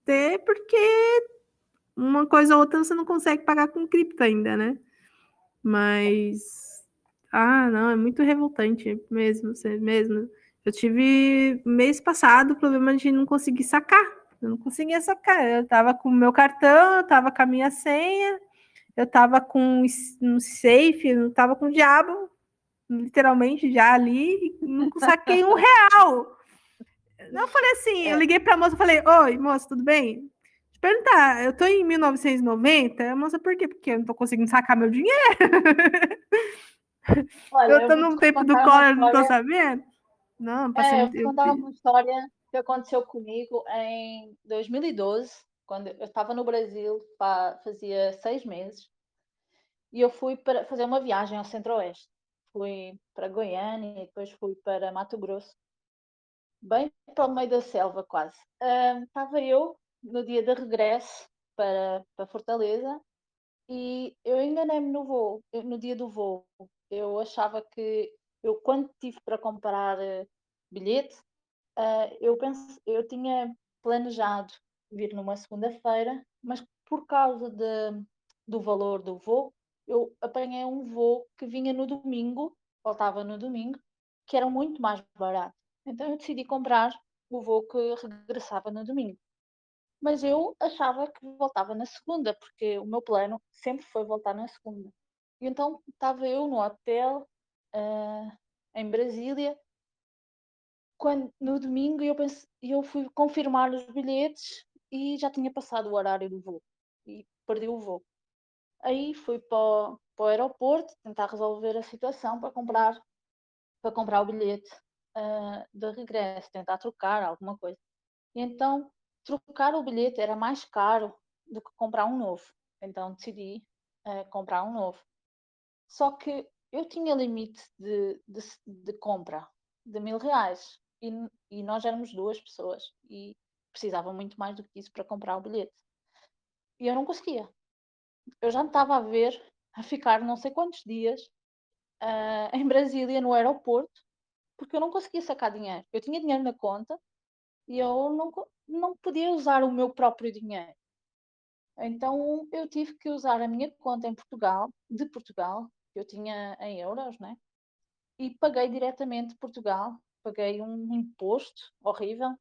ter porque uma coisa ou outra você não consegue pagar com cripto ainda, né? Mas ah, não, é muito revoltante mesmo, mesmo. Eu tive mês passado o problema de não conseguir sacar. Eu não conseguia sacar. Eu tava com o meu cartão, eu tava com a minha senha, eu tava com um safe, eu tava com o diabo, literalmente já ali, não saquei um real. Eu falei assim, eu é. liguei para a moça e falei, oi, moça, tudo bem? Te perguntar, eu tô em 1990, a moça, por quê? Porque eu não tô conseguindo sacar meu dinheiro. Olha, eu tô no tempo do collor, não tô sabendo. Não, é, eu vou contar uma história que aconteceu comigo em 2012, quando eu estava no Brasil, fazia seis meses, e eu fui para fazer uma viagem ao Centro-Oeste fui para Goiânia e depois fui para Mato Grosso, bem para o meio da selva quase. Uh, estava eu no dia de regresso para, para Fortaleza e eu enganei-me no voo, no dia do voo. Eu achava que eu quando tive para comprar uh, bilhete, uh, eu pense, eu tinha planejado vir numa segunda-feira, mas por causa de, do valor do voo, eu apanhei um voo que vinha no domingo, voltava no domingo, que era muito mais barato. Então eu decidi comprar o voo que regressava no domingo. Mas eu achava que voltava na segunda, porque o meu plano sempre foi voltar na segunda. E então estava eu no hotel uh, em Brasília, quando no domingo eu, pense, eu fui confirmar os bilhetes e já tinha passado o horário do voo e perdi o voo. Aí fui para o, para o aeroporto tentar resolver a situação para comprar, para comprar o bilhete uh, de regresso, tentar trocar alguma coisa. E então trocar o bilhete era mais caro do que comprar um novo. Então decidi uh, comprar um novo. Só que eu tinha limite de, de, de compra de mil reais e, e nós éramos duas pessoas e precisava muito mais do que isso para comprar o bilhete. E eu não conseguia. Eu já estava a ver a ficar não sei quantos dias uh, em Brasília, no aeroporto, porque eu não conseguia sacar dinheiro. Eu tinha dinheiro na conta e eu não, não podia usar o meu próprio dinheiro. Então eu tive que usar a minha conta em Portugal, de Portugal, que eu tinha em euros, né? E paguei diretamente Portugal, paguei um imposto horrível,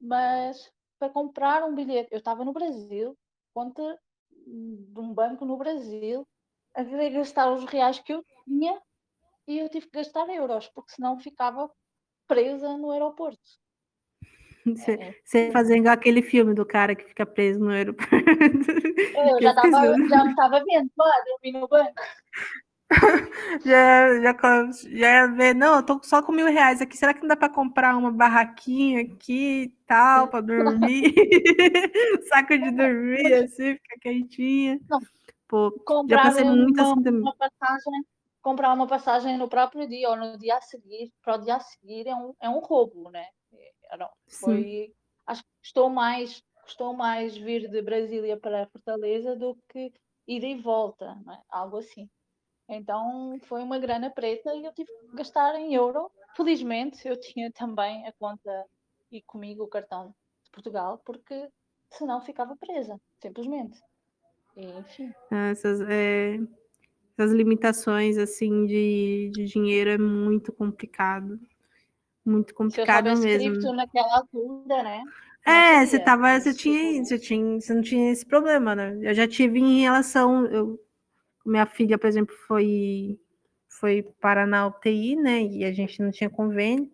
mas para comprar um bilhete, eu estava no Brasil, conta de um banco no Brasil, a querer gastar os reais que eu tinha e eu tive que gastar euros, porque senão ficava presa no aeroporto. Você, você fazendo aquele filme do cara que fica preso no aeroporto. Eu já estava já estava vendo, lá, dormi no banco. já, já, já ver, não, eu tô só com mil reais aqui. Será que não dá para comprar uma barraquinha aqui e tal, para dormir? Saco de dormir, assim, ficar quentinha. Não. Pô, comprar já passei muito uma, assim também. Uma passagem, comprar uma passagem no próprio dia ou no dia a seguir, para o dia a seguir é um, é um roubo, né? Não, foi, acho que custou mais, custou mais vir de Brasília para Fortaleza do que ir e volta, é? algo assim. Então foi uma grana preta e eu tive que gastar em euro. Felizmente eu tinha também a conta e comigo o cartão de Portugal, porque senão ficava presa, simplesmente. E, enfim. Ah, essas, é, essas limitações assim de, de dinheiro é muito complicado. Muito complicado Se eu mesmo. naquela altura, né? é, você tava, você tinha, você tinha, você não tinha esse problema, né? Eu já tive em relação, eu minha filha, por exemplo, foi foi para na UTI, né? E a gente não tinha convênio.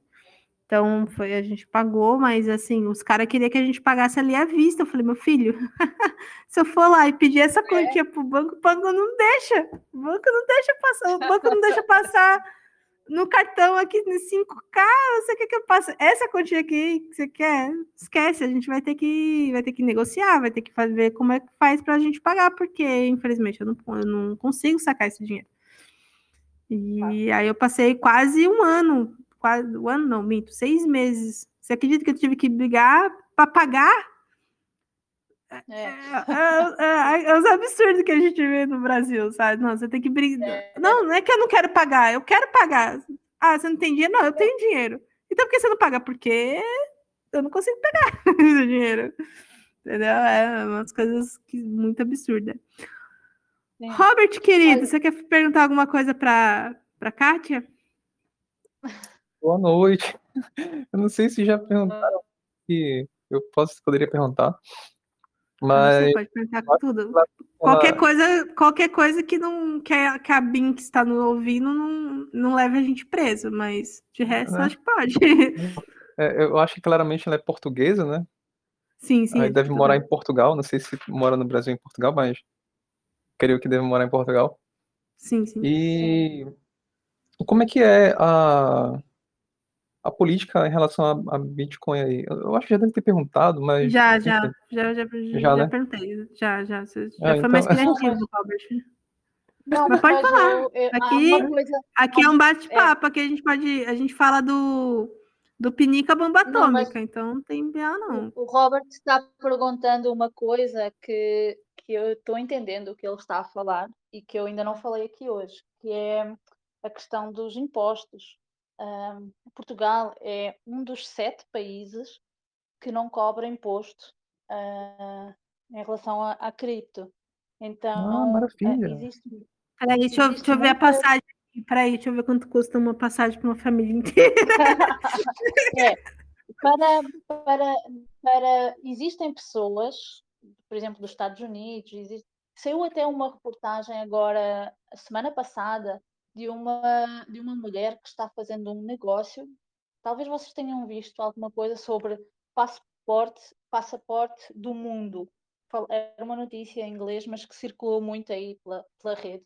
Então foi, a gente pagou, mas assim, os caras queriam que a gente pagasse ali à vista. Eu falei, meu filho, se eu for lá e pedir essa é. quantia pro banco, o banco não deixa. O banco não deixa passar, o banco não deixa passar no cartão aqui no 5K, você quer que eu passe essa quantia aqui que você quer? Esquece, a gente vai ter que vai ter que negociar, vai ter que fazer como é que faz para a gente pagar, porque infelizmente eu não, eu não consigo sacar esse dinheiro. E ah. aí eu passei quase um ano, quase um ano não, minto, seis meses. Você acredita que eu tive que brigar para pagar é. É, é, é, é, os absurdos que a gente vê no Brasil, sabe? Não, você tem que brigar. É. Não, não é que eu não quero pagar, eu quero pagar. Ah, você não tem dinheiro? Não, eu tenho dinheiro. Então por que você não paga? Porque eu não consigo pegar esse dinheiro. Entendeu? É umas coisas que, muito absurdas. Robert, querido, você quer perguntar alguma coisa para a Kátia? Boa noite. Eu não sei se já perguntaram que eu posso, poderia perguntar. Mas. Você pode perguntar com tudo. Qualquer coisa, qualquer coisa que não que a, que a BIM que está no ouvindo não, não leve a gente preso, mas de resto é. acho que pode. É, eu acho que claramente ela é portuguesa, né? Sim, sim. Aí deve morar em Portugal, não sei se mora no Brasil ou em Portugal, mas creio que deve morar em Portugal. Sim, sim. E como é que é a a política em relação a, a, Bitcoin aí? Eu acho que já deve ter perguntado, mas. Já, já, já, já, já, já né? perguntei. Já, já. Você já ah, foi então... mais criativo, Robert. Não, mas pode falar. Eu, eu, aqui, coisa, aqui é um bate-papo, é. aqui a gente pode. A gente fala do, do pinica bomba atômica, não, então não tem BA, não. O Robert está perguntando uma coisa que, que eu estou entendendo o que ele está a falar e que eu ainda não falei aqui hoje, que é a questão dos impostos. Um, Portugal é um dos sete países que não cobra imposto uh, em relação à cripto. Então, ah, maravilha. Uh, existe. Peraí, deixa, existe deixa eu ver a passagem. Peraí, deixa eu ver quanto custa uma passagem para uma família inteira. é, para, para, para, existem pessoas, por exemplo, dos Estados Unidos, existe, saiu até uma reportagem agora, a semana passada, de uma, de uma mulher que está fazendo um negócio. Talvez vocês tenham visto alguma coisa sobre passaporte, passaporte do mundo. Era uma notícia em inglês, mas que circulou muito aí pela, pela rede.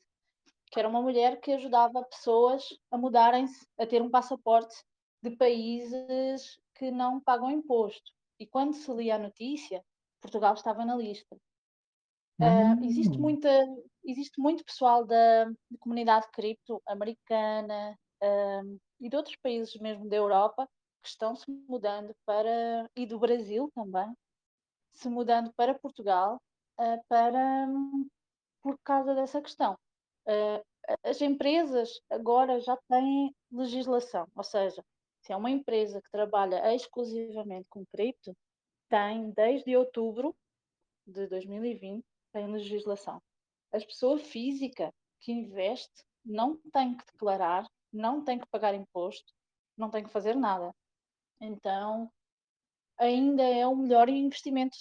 Que era uma mulher que ajudava pessoas a mudarem-se, a ter um passaporte de países que não pagam imposto. E quando se lia a notícia, Portugal estava na lista. Uh, existe, muita, existe muito pessoal da, da comunidade cripto americana um, e de outros países mesmo da Europa que estão se mudando para, e do Brasil também, se mudando para Portugal uh, para, um, por causa dessa questão. Uh, as empresas agora já têm legislação, ou seja, se é uma empresa que trabalha exclusivamente com cripto, tem desde outubro de 2020 tem legislação. A pessoa física que investe não tem que declarar, não tem que pagar imposto, não tem que fazer nada. Então, ainda é o melhor investimento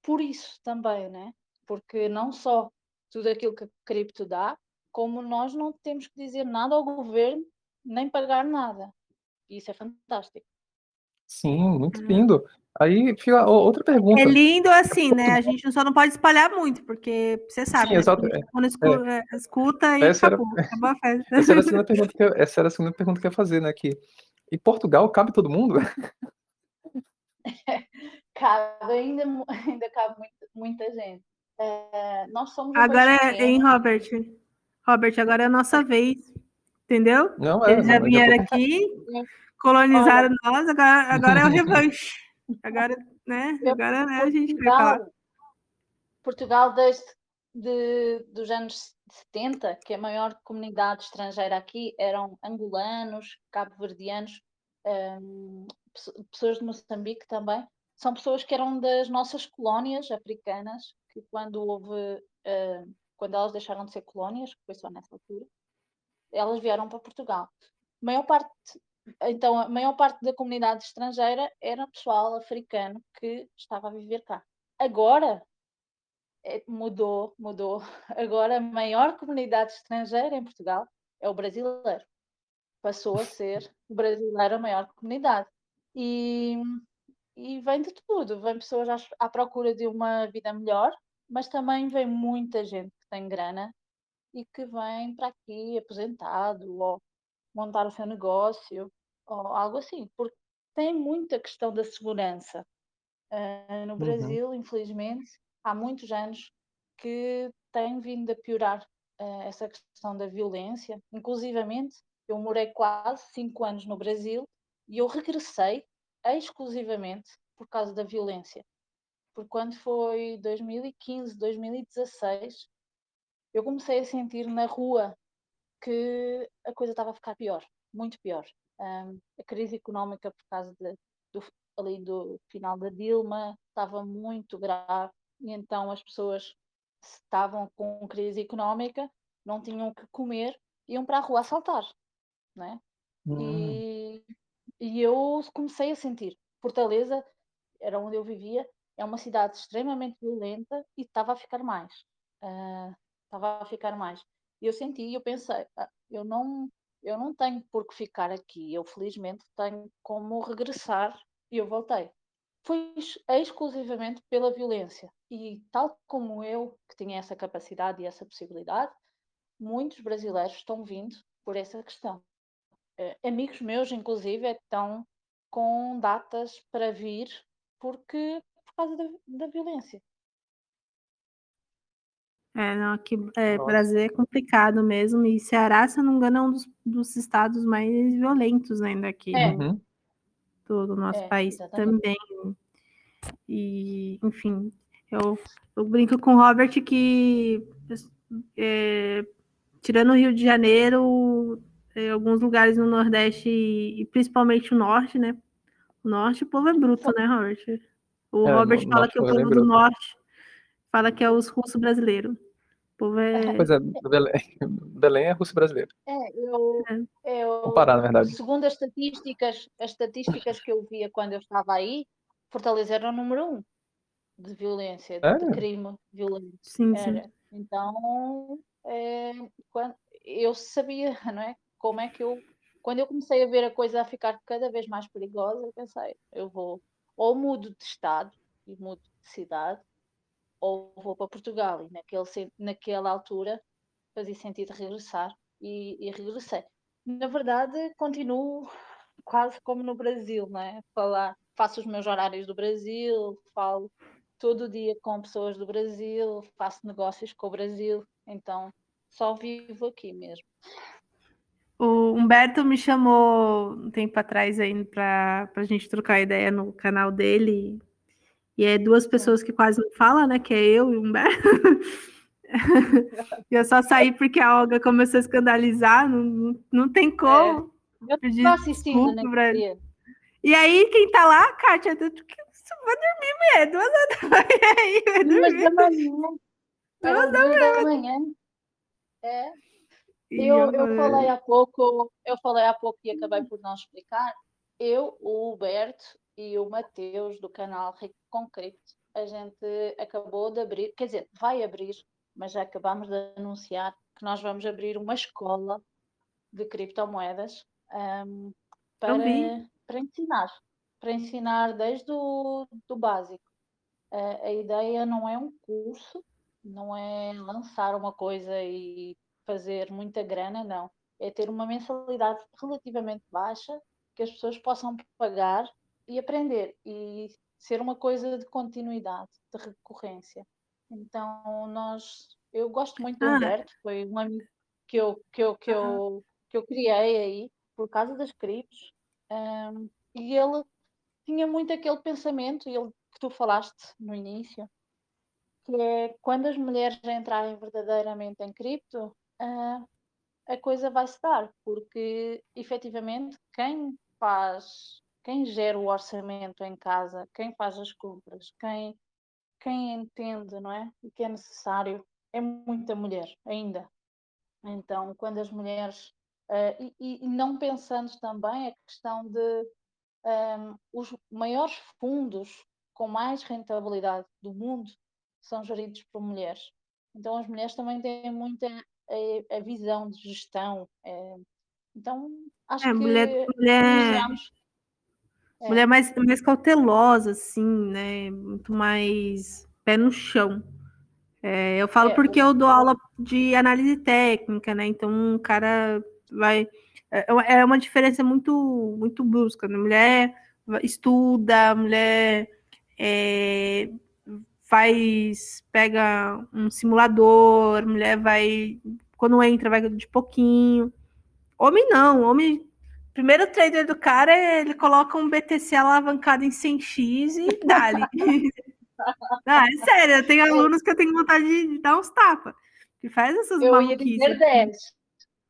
por isso também, né? Porque não só tudo aquilo que a cripto dá, como nós não temos que dizer nada ao governo, nem pagar nada. E isso é fantástico. Sim, muito lindo. Aí fica outra pergunta. É lindo assim, né? A gente só não pode espalhar muito, porque você sabe, Sim, né? exato, Quando escuta, é, escuta e Essa era- acabou, acabou a festa. Essa era a segunda pergunta que eu, essa era a segunda pergunta que eu ia fazer, né? Que em Portugal cabe todo mundo? Cabe ainda, ainda cabe muita, muita gente. Eh, nós somos Agora, é- hein, pequeno. Robert? Robert, agora é a nossa vez, entendeu? Não, é. Eles já vieram aqui, colonizaram nós, agora, agora é o revanche. Agora, né? Agora né, a gente vai falar. Portugal, desde de, dos anos 70, que a maior comunidade estrangeira aqui eram angolanos, cabo-verdianos, hum, pesso- pessoas de Moçambique também. São pessoas que eram das nossas colónias africanas, que quando houve, hum, quando elas deixaram de ser colónias, que foi só nessa altura, elas vieram para Portugal. A maior parte, então, a maior parte da comunidade estrangeira era pessoal africano que estava a viver cá. Agora é, mudou, mudou. Agora a maior comunidade estrangeira em Portugal é o brasileiro. Passou a ser o brasileiro a maior comunidade. E, e vem de tudo. Vem pessoas à, à procura de uma vida melhor, mas também vem muita gente que tem grana e que vem para aqui aposentado ou montar o seu negócio ou algo assim, porque tem muita questão da segurança. Ah, no Brasil, infelizmente, há muitos anos que tem vindo a piorar ah, essa questão da violência. Inclusivamente, eu morei quase cinco anos no Brasil e eu regressei exclusivamente por causa da violência. Porque quando foi 2015, 2016, eu comecei a sentir na rua que a coisa estava a ficar pior, muito pior. Um, a crise económica por causa de, do, ali do final da Dilma estava muito grave e então as pessoas estavam com crise económica, não tinham o que comer, iam para a rua assaltar, né? Hum, E, e eu comecei a sentir. Fortaleza era onde eu vivia, é uma cidade extremamente violenta e estava a ficar mais. Ah, Estava a ficar mais. E eu senti, eu pensei, "Ah, eu não, eu não tenho por que ficar aqui. Eu felizmente tenho como regressar e eu voltei. Foi ex- exclusivamente pela violência. E tal como eu, que tinha essa capacidade e essa possibilidade, muitos brasileiros estão vindo por essa questão. Eh, amigos meus, inclusive, estão com datas para vir porque por causa da, da violência. É, não, aqui é. Brasil é complicado mesmo, e Ceará, se eu não me engano, é um dos, dos estados mais violentos ainda aqui É. uhum. do, do nosso É, país exatamente. também. E, enfim, eu, eu brinco com o Robert que, é, tirando o Rio de Janeiro, é, alguns lugares no Nordeste e, e principalmente o Norte, né? O Norte, o povo é bruto, né, Robert? O É, Robert no- fala que o é povo do. Norte fala que é os russos brasileiros. Povo é. Pois é, Belém, Belém é russo brasileiro. É, eu, eu Comparado, na verdade. segundo as estatísticas, as estatísticas que eu via quando eu estava aí, Fortaleza era o número um de violência, de Sério? crime violento. Sim, sim. Era. Então, é, quando, eu sabia, não é? Como é que eu. Quando eu comecei a ver a coisa a ficar cada vez mais perigosa, eu pensei, eu vou ou mudo de estado e mudo de cidade, ou vou para Portugal. E naquele, naquela altura fazia sentido regressar e, e regressei. Na verdade, continuo quase como no Brasil, não é? Falar faço os meus horários do Brasil, falo todo dia com pessoas do Brasil, faço negócios com o Brasil, então só vivo aqui mesmo. O Humberto me chamou um tempo atrás aí para a gente trocar ideia no canal dele. E é duas pessoas que quase não falam, né? Que é eu e o Humberto. e eu só saí porque a Olga começou a escandalizar, não, não, não tem como. É. Eu tô assistindo, né? Pra... E aí, quem tá lá, Kátia, tu, vai dormir, mulher, duas horas da manhã aí, vai dormir. Duas da manhã. Duas da manhã. É. Eu, eu falei há pouco, eu falei há pouco e acabei por não explicar. Eu, o Huberto e o Mateus do canal Rico com Cripto, a gente acabou de abrir, quer dizer, vai abrir, mas já acabamos de anunciar que nós vamos abrir uma escola de criptomoedas um, para, para ensinar, para ensinar desde o do básico. Uh, a ideia não é um curso, não é lançar uma coisa e fazer muita grana, não. É ter uma mensalidade relativamente baixa que as pessoas possam pagar e aprender e ser uma coisa de continuidade, de recorrência. Então, nós, eu gosto muito do ah. Humberto, foi um amigo que eu, que eu, que eu, que eu criei aí por causa das criptos, um, e ele tinha muito aquele pensamento, ele, que tu falaste no início, que é quando as mulheres entrarem verdadeiramente em cripto, uh, a coisa vai se dar, porque efetivamente quem faz, quem gera o orçamento em casa, quem faz as compras, quem, quem entende não é? o que é necessário, é muita mulher ainda. Então, quando as mulheres, uh, e, e, não pensando também a questão de um, ah, os maiores fundos com mais rentabilidade do mundo são geridos por mulheres. Então, as mulheres também têm muita a, a visão de gestão. É, então, acho é, que. Mulher, mulher, é. mulher mais, mais cautelosa, assim, né? Muito mais pé no chão. É, eu falo é, porque eu dou aula de análise técnica, né? Então, um cara vai. É, é uma diferença muito, muito brusca. Né? Mulher estuda, mulher é, faz, pega um simulador, mulher vai, quando entra, vai de pouquinho. Homem não, homem. Primeiro trader do cara, ele coloca um BTC alavancado em 100x e dá-lhe. ah, é sério, eu tenho alunos que eu tenho vontade de dar uns tapas. Que faz essas Eu ia dizer 10.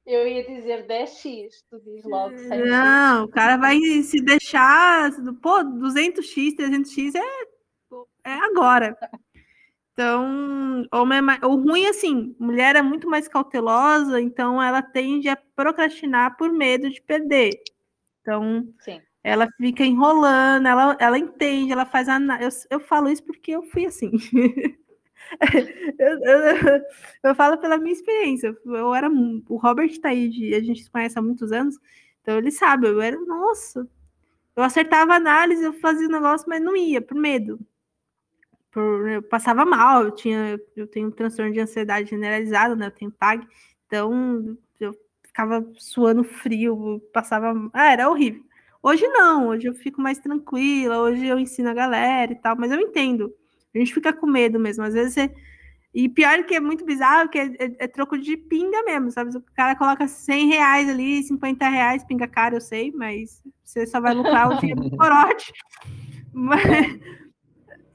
Eu ia dizer 10x, tu diz logo 100x. Não, o cara vai se deixar, pô, 200x, 300x é é agora. Então, homem é mais, o ruim é assim, mulher é muito mais cautelosa, então ela tende a procrastinar por medo de perder. Então, Sim. ela fica enrolando, ela, ela entende, ela faz a. Eu, eu falo isso porque eu fui assim. eu, eu, eu, falo pela minha experiência. Eu era. O Robert tá aí, a gente se conhece há muitos anos, então ele sabe, eu era, nossa. Eu acertava a análise, eu fazia o negócio, mas não ia, por medo por, eu passava mal, eu tinha, eu tenho um transtorno de ansiedade generalizado, né? Eu tenho TAG, então eu ficava suando frio, passava, ah, era horrível. Hoje não, hoje eu fico mais tranquila, hoje eu ensino a galera e tal, mas eu entendo. A gente fica com medo mesmo, às vezes você e pior que é muito bizarro, que é, é, é, troco de pinga mesmo, sabe? O cara coloca 100 reais ali, 50 reais, pinga caro, eu sei, mas você só vai lucrar o dinheiro do corote. Mas,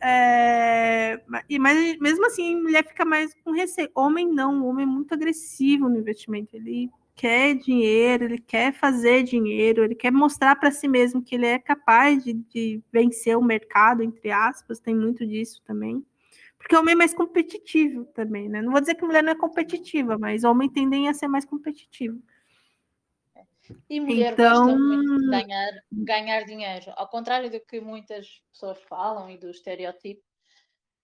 é, mas mesmo assim, mulher fica mais com receio. Homem não, o homem é muito agressivo no investimento. Ele quer dinheiro, ele quer fazer dinheiro, ele quer mostrar para si mesmo que ele é capaz de, de, vencer o mercado, entre aspas, tem muito disso também. Porque o homem é mais competitivo também, né? Não vou dizer que mulher não é competitiva, mas homem tendem a ser mais competitivo. E mulher então... gosta muito de ganhar, ganhar dinheiro. Ao contrário do que muitas pessoas falam e do estereotipo,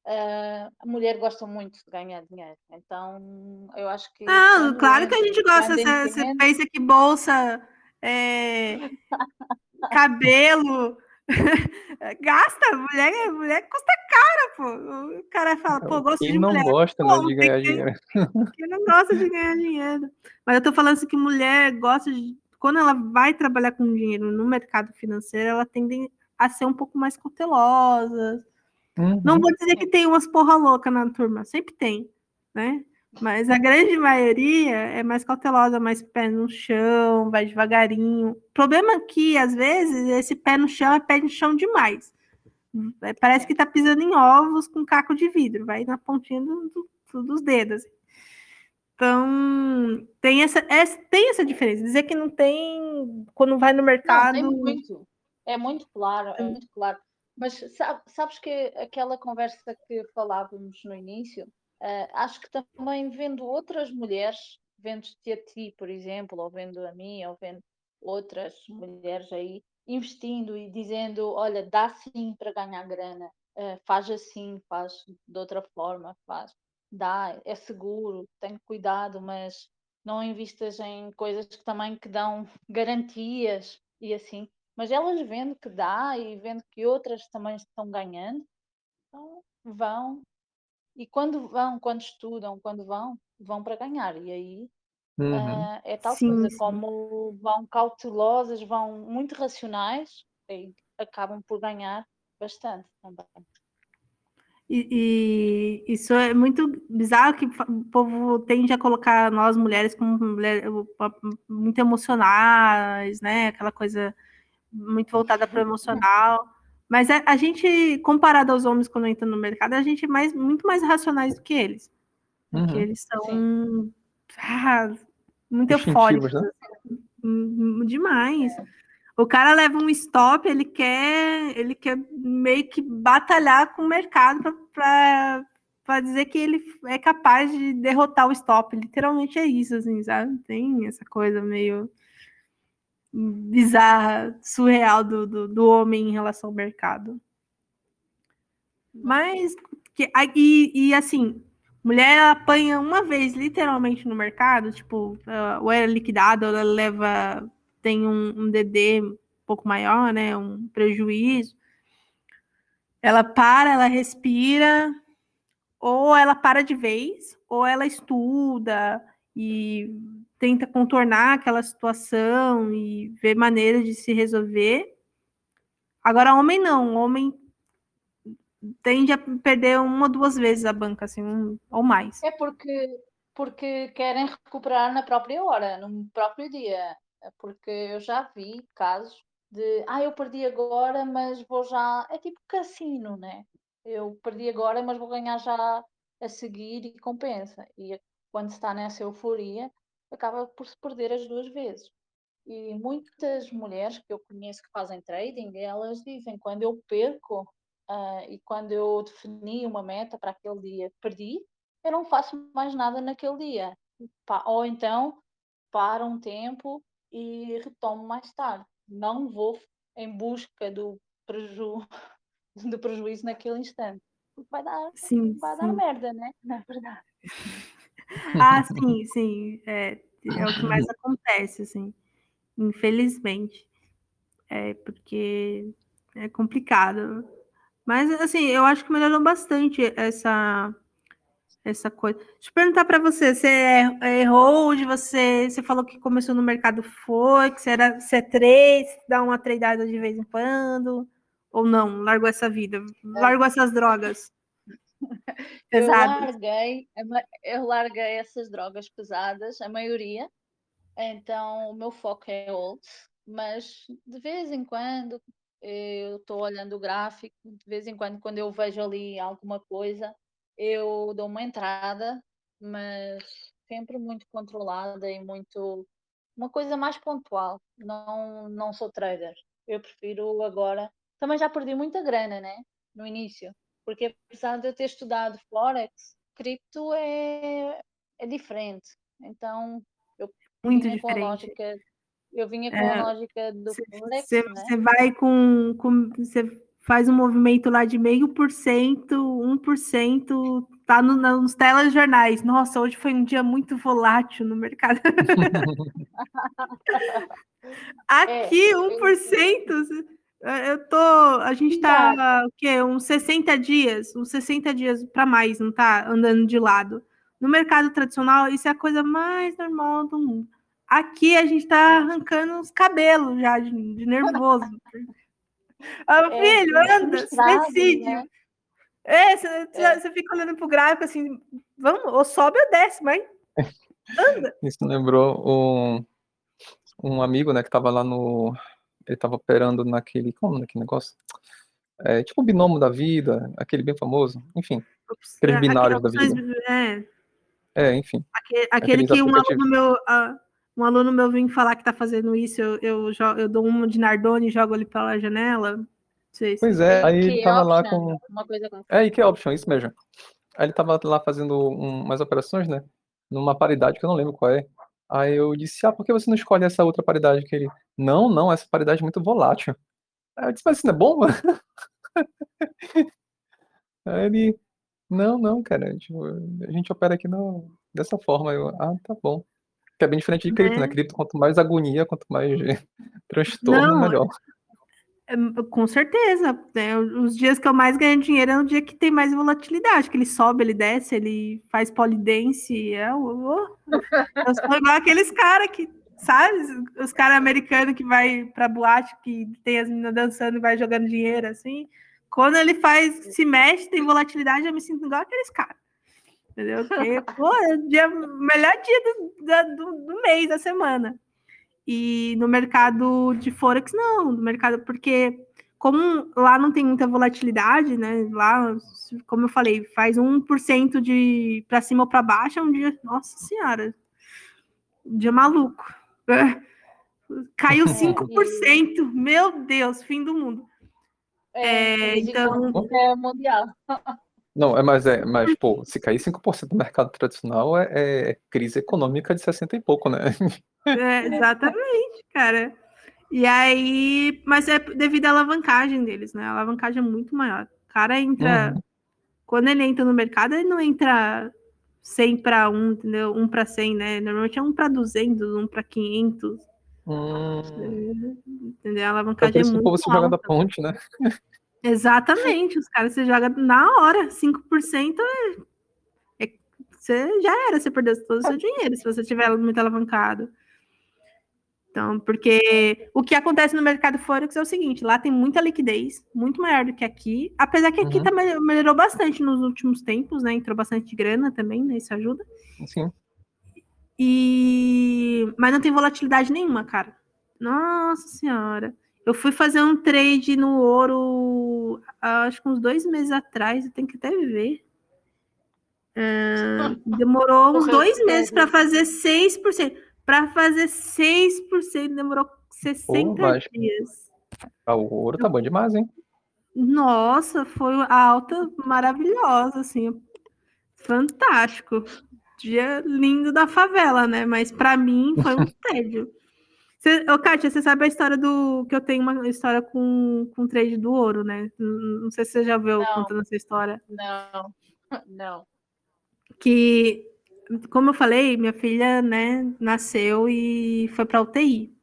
uh, a mulher gosta muito de ganhar dinheiro. Então, eu acho que. Ah, claro que a gente gosta. Você, você pensa que bolsa, é, cabelo. Gasta, mulher, mulher custa cara, pô. O cara fala, pô, gosto Quem de não mulher. gosta né, de ganhar dinheiro. Quem não gosta de ganhar dinheiro. Mas eu tô falando assim que mulher gosta de quando ela vai trabalhar com dinheiro no mercado financeiro, ela tende, a ser um pouco mais cautelosas. Uhum. Não vou dizer que tem umas porra louca na turma, sempre tem, né? Mas a grande maioria é mais cautelosa, mais pé no chão, vai devagarinho. O problema é que, às vezes, esse pé no chão é pé no chão demais. É, Parece que tá pisando em ovos com caco de vidro, vai na pontinha do- do- dos dedos. Então, tem essa, essa- tem essa diferença. Dizer que não tem quando vai no Não, mercado. tem muito. É muito claro, é Hum. muito claro. Mas sa- sabes que aquela conversa que falávamos no início, eh, acho que também vendo outras mulheres, vendo-te a ti, por exemplo, ou vendo a mim, ou vendo outras mulheres aí, investindo e dizendo, olha, dá sim para ganhar grana, eh, faz assim, faz de outra forma, faz, dá, é seguro, tem cuidado, mas não investas em coisas que também que dão garantias e assim. Mas elas vendo que dá e vendo que outras também estão ganhando, então vão. E quando vão, quando estudam, quando vão, vão para ganhar. E aí Uhum. ah, é tal Sim, coisa, sim. como vão cautelosas, vão muito racionais, e acabam por ganhar bastante também. E, e isso é muito bizarro que o povo tende a colocar nós mulheres como mulher, muito emocionais, né? Aquela coisa muito voltada para o emocional. Mas a, a gente, comparado aos homens quando entram no mercado, a gente é mais, muito mais racionais do que eles. Porque Uhum. eles são ah, muito eufóricos. né? assim, hum, demais. O cara leva um stop, ele quer, ele quer meio que batalhar com o mercado para dizer que ele é capaz de derrotar o stop. Literalmente é isso, assim, sabe? Tem essa coisa meio bizarra, surreal do, do, do homem em relação ao mercado. Mas, que, e, e assim, mulher ela apanha uma vez, literalmente, no mercado, tipo, ah, ou é liquidada, ou ela leva, tem um, um DD um pouco maior, né, um prejuízo. Ela para, ela respira, ou ela para de vez, ou ela estuda e tenta contornar aquela situação e ver maneiras de se resolver. Agora, homem não, homem tende a perder uma duas vezes a banca, assim, um, ou mais. É porque, porque querem recuperar na própria hora, no próprio dia. É Porque eu já vi casos de, ah, eu perdi agora, mas vou já. É tipo cassino, né? Eu perdi agora, mas vou ganhar já a seguir e compensa. E quando se está nessa euforia, acaba por se perder as duas vezes. E muitas mulheres que eu conheço que fazem trading, elas dizem, quando eu perco, ah, e quando eu defini uma meta para aquele dia, perdi, eu não faço mais nada naquele dia. Ou então paro um tempo e retomo mais tarde. Não vou em busca do, preju... do prejuízo naquele instante. Porque vai dar, Sim, vai dar sim. merda, né? Na verdade. Ah, sim, sim. É, é o que mais acontece, assim. Infelizmente. É porque é complicado. Mas, assim, eu acho que melhorou bastante essa, essa coisa. Deixa eu perguntar para você, você er- errou de você, você falou que começou no mercado Forex, era C3, dá uma tradeada de vez em quando, ou não, largou essa vida, largou essas drogas Eu pesadas. larguei, a ma- eu larguei essas drogas pesadas, a maioria. Então, o meu foco é olds, mas de vez em quando eu estou olhando o gráfico, de vez em quando, quando eu vejo ali alguma coisa, eu dou uma entrada, mas sempre muito controlada e muito uma coisa mais pontual. Não, não sou trader. Eu prefiro agora. Também já perdi muita grana, né? No início. Porque apesar de eu ter estudado Forex, cripto é, é diferente. Então, eu Muito vinha com a diferente. lógica, eu vinha com É, a lógica do Forex, Você, né? vai com, com. Faz um movimento lá de meio por cento, 1%, tá no, nos telejornais. Nossa, hoje foi um dia muito volátil no mercado. Aqui, 1%. Eu tô. A gente tá o quê? Uns 60 dias, uns 60 dias para mais, não tá andando de lado. No mercado tradicional, isso é a coisa mais normal do mundo. Aqui a gente tá arrancando os cabelos já de, de nervoso. Ah, é, filho, anda, decide. Né? É, você, é. você fica olhando pro gráfico assim, vamos, ou sobe ou desce, mãe. Anda. Isso lembrou um, um amigo, né, que tava lá no. Ele tava operando naquele. Como naquele negócio? É, tipo o binômio da vida, aquele bem famoso, enfim. Aqueles é, binários da vida. É. é, enfim. Aquele, aquele que um aluno meu. Uh, um aluno meu vem falar que tá fazendo isso, eu, eu, eu dou um de Nardone e jogo ele pela janela. Pois é, aí ele tava option, lá com. Uma coisa com... É, e que option, isso mesmo. Aí ele tava lá fazendo um, umas operações, né? Numa paridade que eu não lembro qual é. Aí eu disse, ah, por que você não escolhe essa outra paridade que ele. Não, não, essa paridade é muito volátil. Aí eu disse, mas isso não é bom, mano? Aí ele. Não, não, cara. Tipo, a gente opera aqui no, dessa forma. Eu, ah, tá bom. Que é bem diferente de cripto, né? É. Cripto, quanto mais agonia, quanto mais transtorno, não, melhor. É, com certeza. Né? Os dias que eu mais ganho dinheiro é o dia que tem mais volatilidade, que ele sobe, ele desce, ele faz polidense. É, eu, eu sou igual aqueles caras que, sabe? Os caras americanos que vai pra boate, que tem as meninas dançando e vai jogando dinheiro, assim. Quando ele faz, se mexe, tem volatilidade, eu me sinto igual aqueles caras. Entendeu? Porque, pô, é o dia, melhor dia do, do, do mês, da semana. E no mercado de Forex, não, no mercado, porque como lá não tem muita volatilidade, né? Lá, como eu falei, faz 1% de para cima ou para baixo, é um dia, nossa senhora, um dia maluco. Caiu 5%, meu Deus, fim do mundo. É, é então é mundial. Não, é, mas, é, mas, pô, se cair 5% do mercado tradicional é, é, crise econômica de 60 e pouco, né? É, exatamente, cara. E aí, mas é devido à alavancagem deles, né? A alavancagem é muito maior. O cara entra. Uhum. Quando ele entra no mercado, ele não entra 100 para 1, entendeu? 1 para 100, né? Normalmente é 1 para 200, 1 para 500. Hum. Entendeu? A alavancagem é, muito. O povo se joga da ponte, né? Exatamente, os caras você joga na hora, 5% é, é, você já era, você perdeu todo o seu dinheiro se você tiver muito alavancado. Então, porque o que acontece no mercado Forex é o seguinte, lá tem muita liquidez, muito maior do que aqui, apesar que aqui uhum. tá, melhorou bastante nos últimos tempos, né? Entrou bastante grana também, né? Isso ajuda. Sim. E mas não tem volatilidade nenhuma, cara. Nossa senhora. Eu fui fazer um trade no ouro, acho que uns dois meses atrás, eu tenho que até ver. Uh, demorou uns dois meses para fazer 6%. Para fazer 6% demorou 60 Pô, dias. Ah, o ouro tá bom demais, hein? Nossa, foi alta maravilhosa, assim. Fantástico. Dia lindo da favela, né? Mas para mim foi um tédio. Você, ô, Kátia, você sabe a história do. que eu tenho uma história com, com trade do ouro, né? Não sei se você já viu não, contando essa história. Não, não. Que, como eu falei, minha filha, né, nasceu e foi para UTI.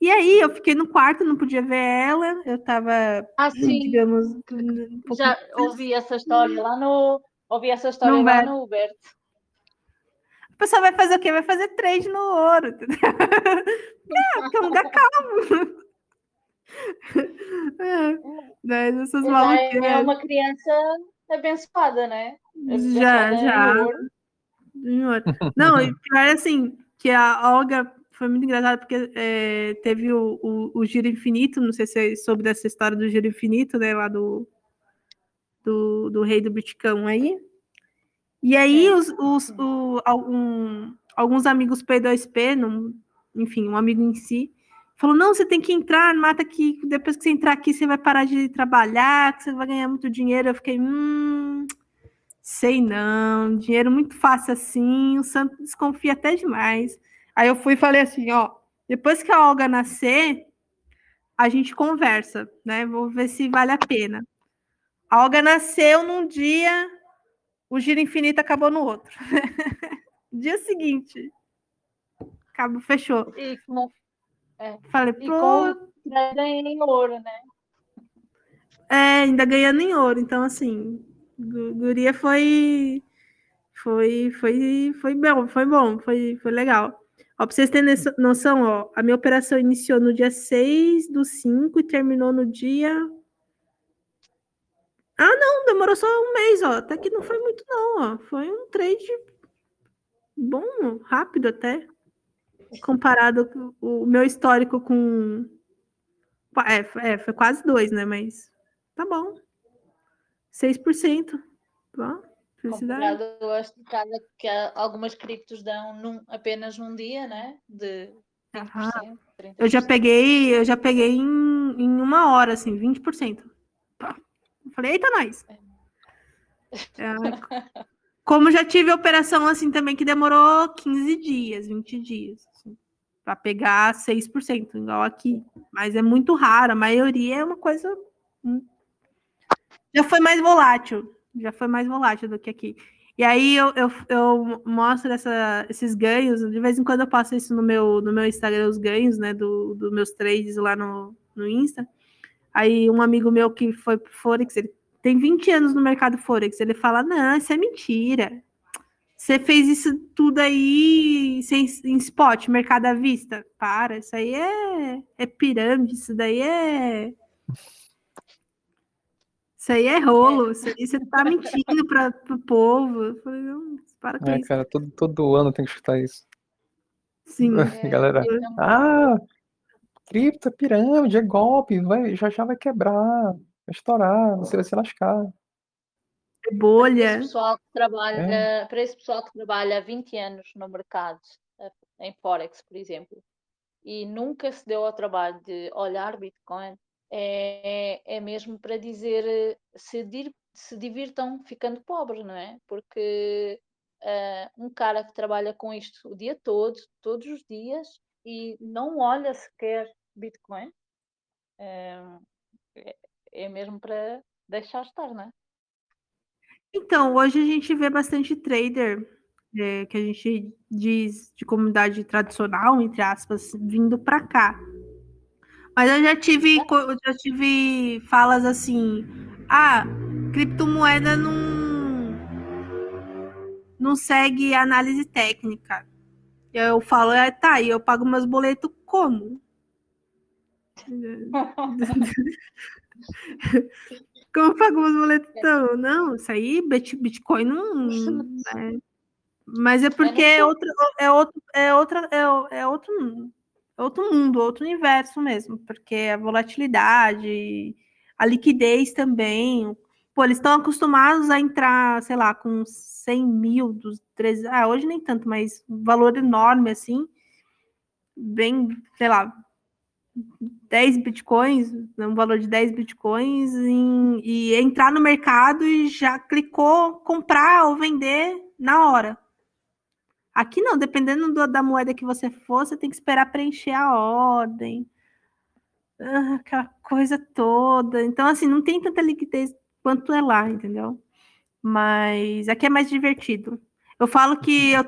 E aí eu fiquei no quarto, não podia ver ela, eu tava, ah, sim. digamos, um já ouvi essa história lá no, ouvi essa história não, lá no Uber. A pessoa vai fazer o quê? Vai fazer trade no ouro. Entendeu? É, porque é um lugar calmo. É? Essas é, é uma criança abençoada, né? Abençoada já, já. Não, e pior é assim, que a Olga foi muito engraçada porque é, teve o, o, o, Giro Infinito, não sei se você soube dessa história do Giro Infinito, né? Lá do, do, do rei do Bitcão aí. E aí, os, os, o, algum, alguns amigos P2P, não, enfim, um amigo em si, falou: não, você tem que entrar, mata aqui, depois que você entrar aqui, você vai parar de trabalhar, que você vai ganhar muito dinheiro. Eu fiquei, hum, sei não, dinheiro muito fácil assim, o santo desconfia até demais. Aí eu fui e falei assim: ó, depois que a Olga nascer, a gente conversa, né? Vou ver se vale a pena. A Olga nasceu num dia, o giro infinito acabou no outro. Dia seguinte. Acabou, fechou. E é, Falei, pô. ganhando em ouro, né? É, ainda ganhando em ouro. Então, assim, Guria foi. Foi, foi, foi bom, foi bom, foi, foi legal. Ó, pra vocês terem noção, ó, a minha operação iniciou no dia 6 do 5 e terminou no dia. Ah, não, demorou só um mês, ó. Até que não foi muito, não, ó. Foi um trade bom, rápido até. Comparado com o meu histórico com. É, é foi quase dois, né? Mas tá bom. 6%. Tá? Comparado, eu acho que algumas criptos dão num, apenas num dia, né? De 20%, 30%. Eu já peguei, eu já peguei em, em uma hora, assim, 20%. Falei, eita, nós. É. É, como já tive operação assim também que demorou 15 dias, 20 dias, assim, para pegar 6%, igual aqui. Mas é muito raro, a maioria é uma coisa. Hum, já foi mais volátil já foi mais volátil do que aqui. E aí eu, eu, eu mostro essa, esses ganhos, de vez em quando eu passo isso no meu, no meu Instagram, os ganhos, né, dos do meus trades lá no, no Insta. Aí um amigo meu que foi pro Forex, ele tem 20 anos no mercado Forex, ele fala, não, isso é mentira. Você fez isso tudo aí sem, em spot, mercado à vista. Para, isso aí é, é pirâmide, isso daí é isso aí é rolo, isso aí você tá mentindo para o povo. Eu falei, não, para com é, isso. cara, todo, todo ano tem que escutar isso. Sim. É, Galera, ah, cripto, é pirâmide, é golpe, vai, já já vai quebrar, vai estourar, você vai se lascar. É bolha. Para esse pessoal que trabalha, é. para esse pessoal que trabalha há 20 anos no mercado, eh, em Forex, por exemplo, e nunca se deu ao trabalho de olhar Bitcoin, é, é mesmo para dizer eh, se, dir, se divirtam ficando pobres, não é? Porque uh, um cara que trabalha com isto o dia todo, todos os dias, e não olha sequer Bitcoin, uh, é, é mesmo para deixar estar, não é? Então, hoje a gente vê bastante trader é, que a gente diz de comunidade tradicional, entre aspas, vindo para cá. Mas eu já tive, eu já tive falas assim: ah, criptomoeda não, não segue análise técnica. Eu falo, é, tá, e eu pago meus boletos como? como eu pago meus boletos? Então, não, isso aí, Bitcoin não. É, mas é porque é outro, é outro, é outra, é, é outro outro mundo, outro universo mesmo, porque a volatilidade, a liquidez também. Pô, eles estão acostumados a entrar, sei lá, com 100 mil, dos 13, ah, hoje nem tanto, mas um valor enorme assim, bem, sei lá, 10 bitcoins, um valor de 10 bitcoins, em, e entrar no mercado e já clicou comprar ou vender na hora. Aqui não, dependendo do, da moeda que você for, você tem que esperar preencher a ordem. Ah, aquela coisa toda. Então, assim, não tem tanta liquidez quanto é lá, entendeu? Mas aqui é mais divertido. Eu falo que eu,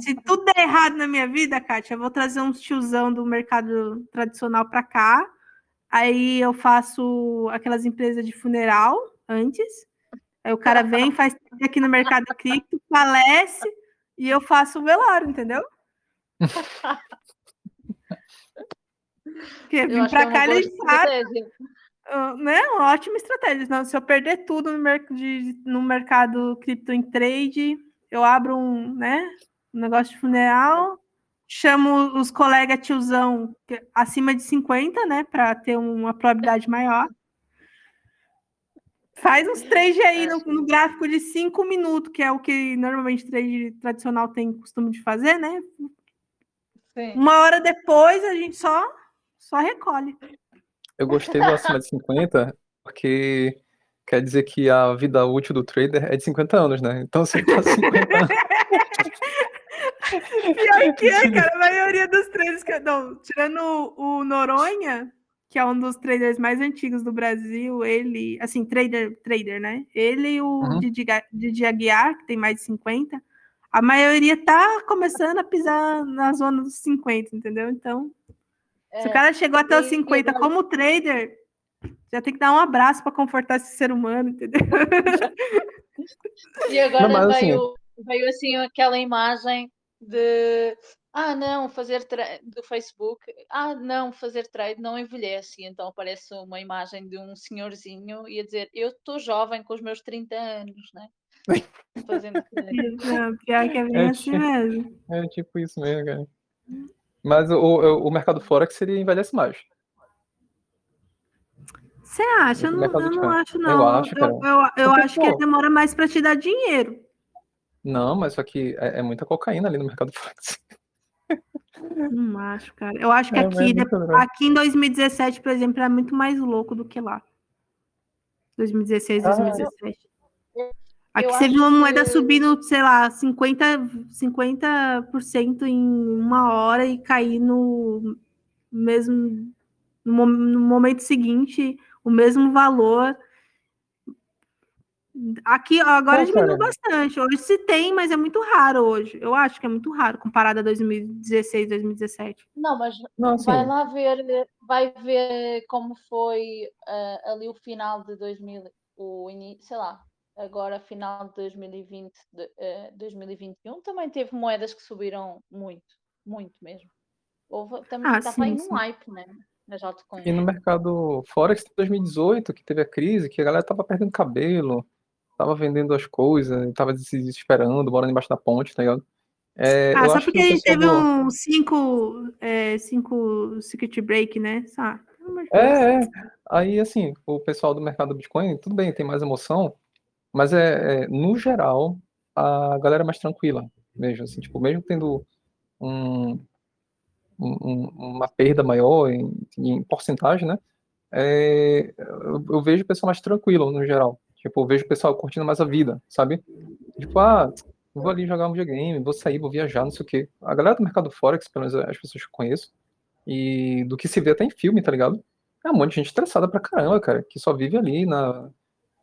se tudo der errado na minha vida, Kátia, eu vou trazer uns tiozão do mercado tradicional para cá. Aí eu faço aquelas empresas de funeral antes. Aí o cara vem, faz aqui no mercado cripto, falece e eu faço o velório, entendeu? Porque vim para é cá ele sabe. Uh, né? Uma ótima estratégia. Não, se eu perder tudo no, mer de, no mercado cripto em trade, eu abro um, né, um negócio de funeral, chamo os colegas tiozão acima de 50, né, para ter uma probabilidade maior. Faz uns trade aí no, no, gráfico de cinco minutos, que é o que normalmente trade tradicional tem costume de fazer, né? Sim. Uma hora depois a gente só, só recolhe. Eu gostei do acima de 50, porque quer dizer que a vida útil do trader é de 50 anos, né? Então você tá 50 anos. Pior que é, cara, a maioria dos traders que. Não, tirando o Noronha, que é um dos traders mais antigos do Brasil, ele, assim, trader, trader, né? Ele e o uhum. Didi, Didi Aguiar, que tem mais de 50, a maioria tá começando a pisar na zona dos 50, entendeu? Então, é, se o cara chegou até os 50 como trader, já tem que dar um abraço para confortar esse ser humano, entendeu? E agora Não, veio, assim... veio assim aquela imagem de ah, não, fazer trade do Facebook, ah, não, fazer trade não envelhece. E então aparece uma imagem de um senhorzinho e a dizer eu estou jovem com os meus 30 anos, né? Fazendo não, pior que é bem é, assim tipo, mesmo. É tipo isso mesmo, cara. Mas o, o, mercado Forex seria envelhece mais. Você acha? Eu não, eu não acho, não. Eu acho. Eu, eu, eu acho que demora mais para te dar dinheiro. Não, mas só que é, é muita cocaína ali no mercado Forex. Não acho, cara. Eu acho que é, aqui, é aqui em 2017, por exemplo, é muito mais louco do que lá. 2016, 2017. Aqui você viu uma moeda que... subindo, sei lá, 50%, 50 em uma hora e cair no mesmo no, no momento seguinte o mesmo valor. Aqui agora Pô, diminuiu bastante. Hoje se tem, mas é muito raro hoje. Eu acho que é muito raro comparado a 2016, 2017. Não, mas Não, vai lá ver, vai ver como foi uh, ali o final de 2000, o início, sei lá, agora final de 2020, de, uh, 2021 também teve moedas que subiram muito, muito mesmo. Houve, também ah, estava em um hype, né? Nas altcoins. E no mercado Forex de 2018, que teve a crise, que a galera tava perdendo cabelo tava vendendo as coisas, tava se desesperando, morando embaixo da ponte, tá ligado? É, ah, só porque a gente teve um 5 é, cinco circuit break, né? Só. É, é, aí assim, o pessoal do mercado do Bitcoin, tudo bem, tem mais emoção, mas é, é no geral, a galera é mais tranquila, mesmo assim, tipo, mesmo tendo um, um, uma perda maior em, em porcentagem, né? É, eu, eu, vejo o pessoal mais tranquilo no geral. Tipo, eu vejo o pessoal curtindo mais a vida, sabe? Tipo, ah, vou ali jogar um videogame, vou sair, vou viajar, não sei o quê. A galera do mercado Forex, pelo menos as pessoas que eu conheço, e do que se vê até em filme, tá ligado? É um monte de gente estressada pra caramba, cara, que só vive ali na,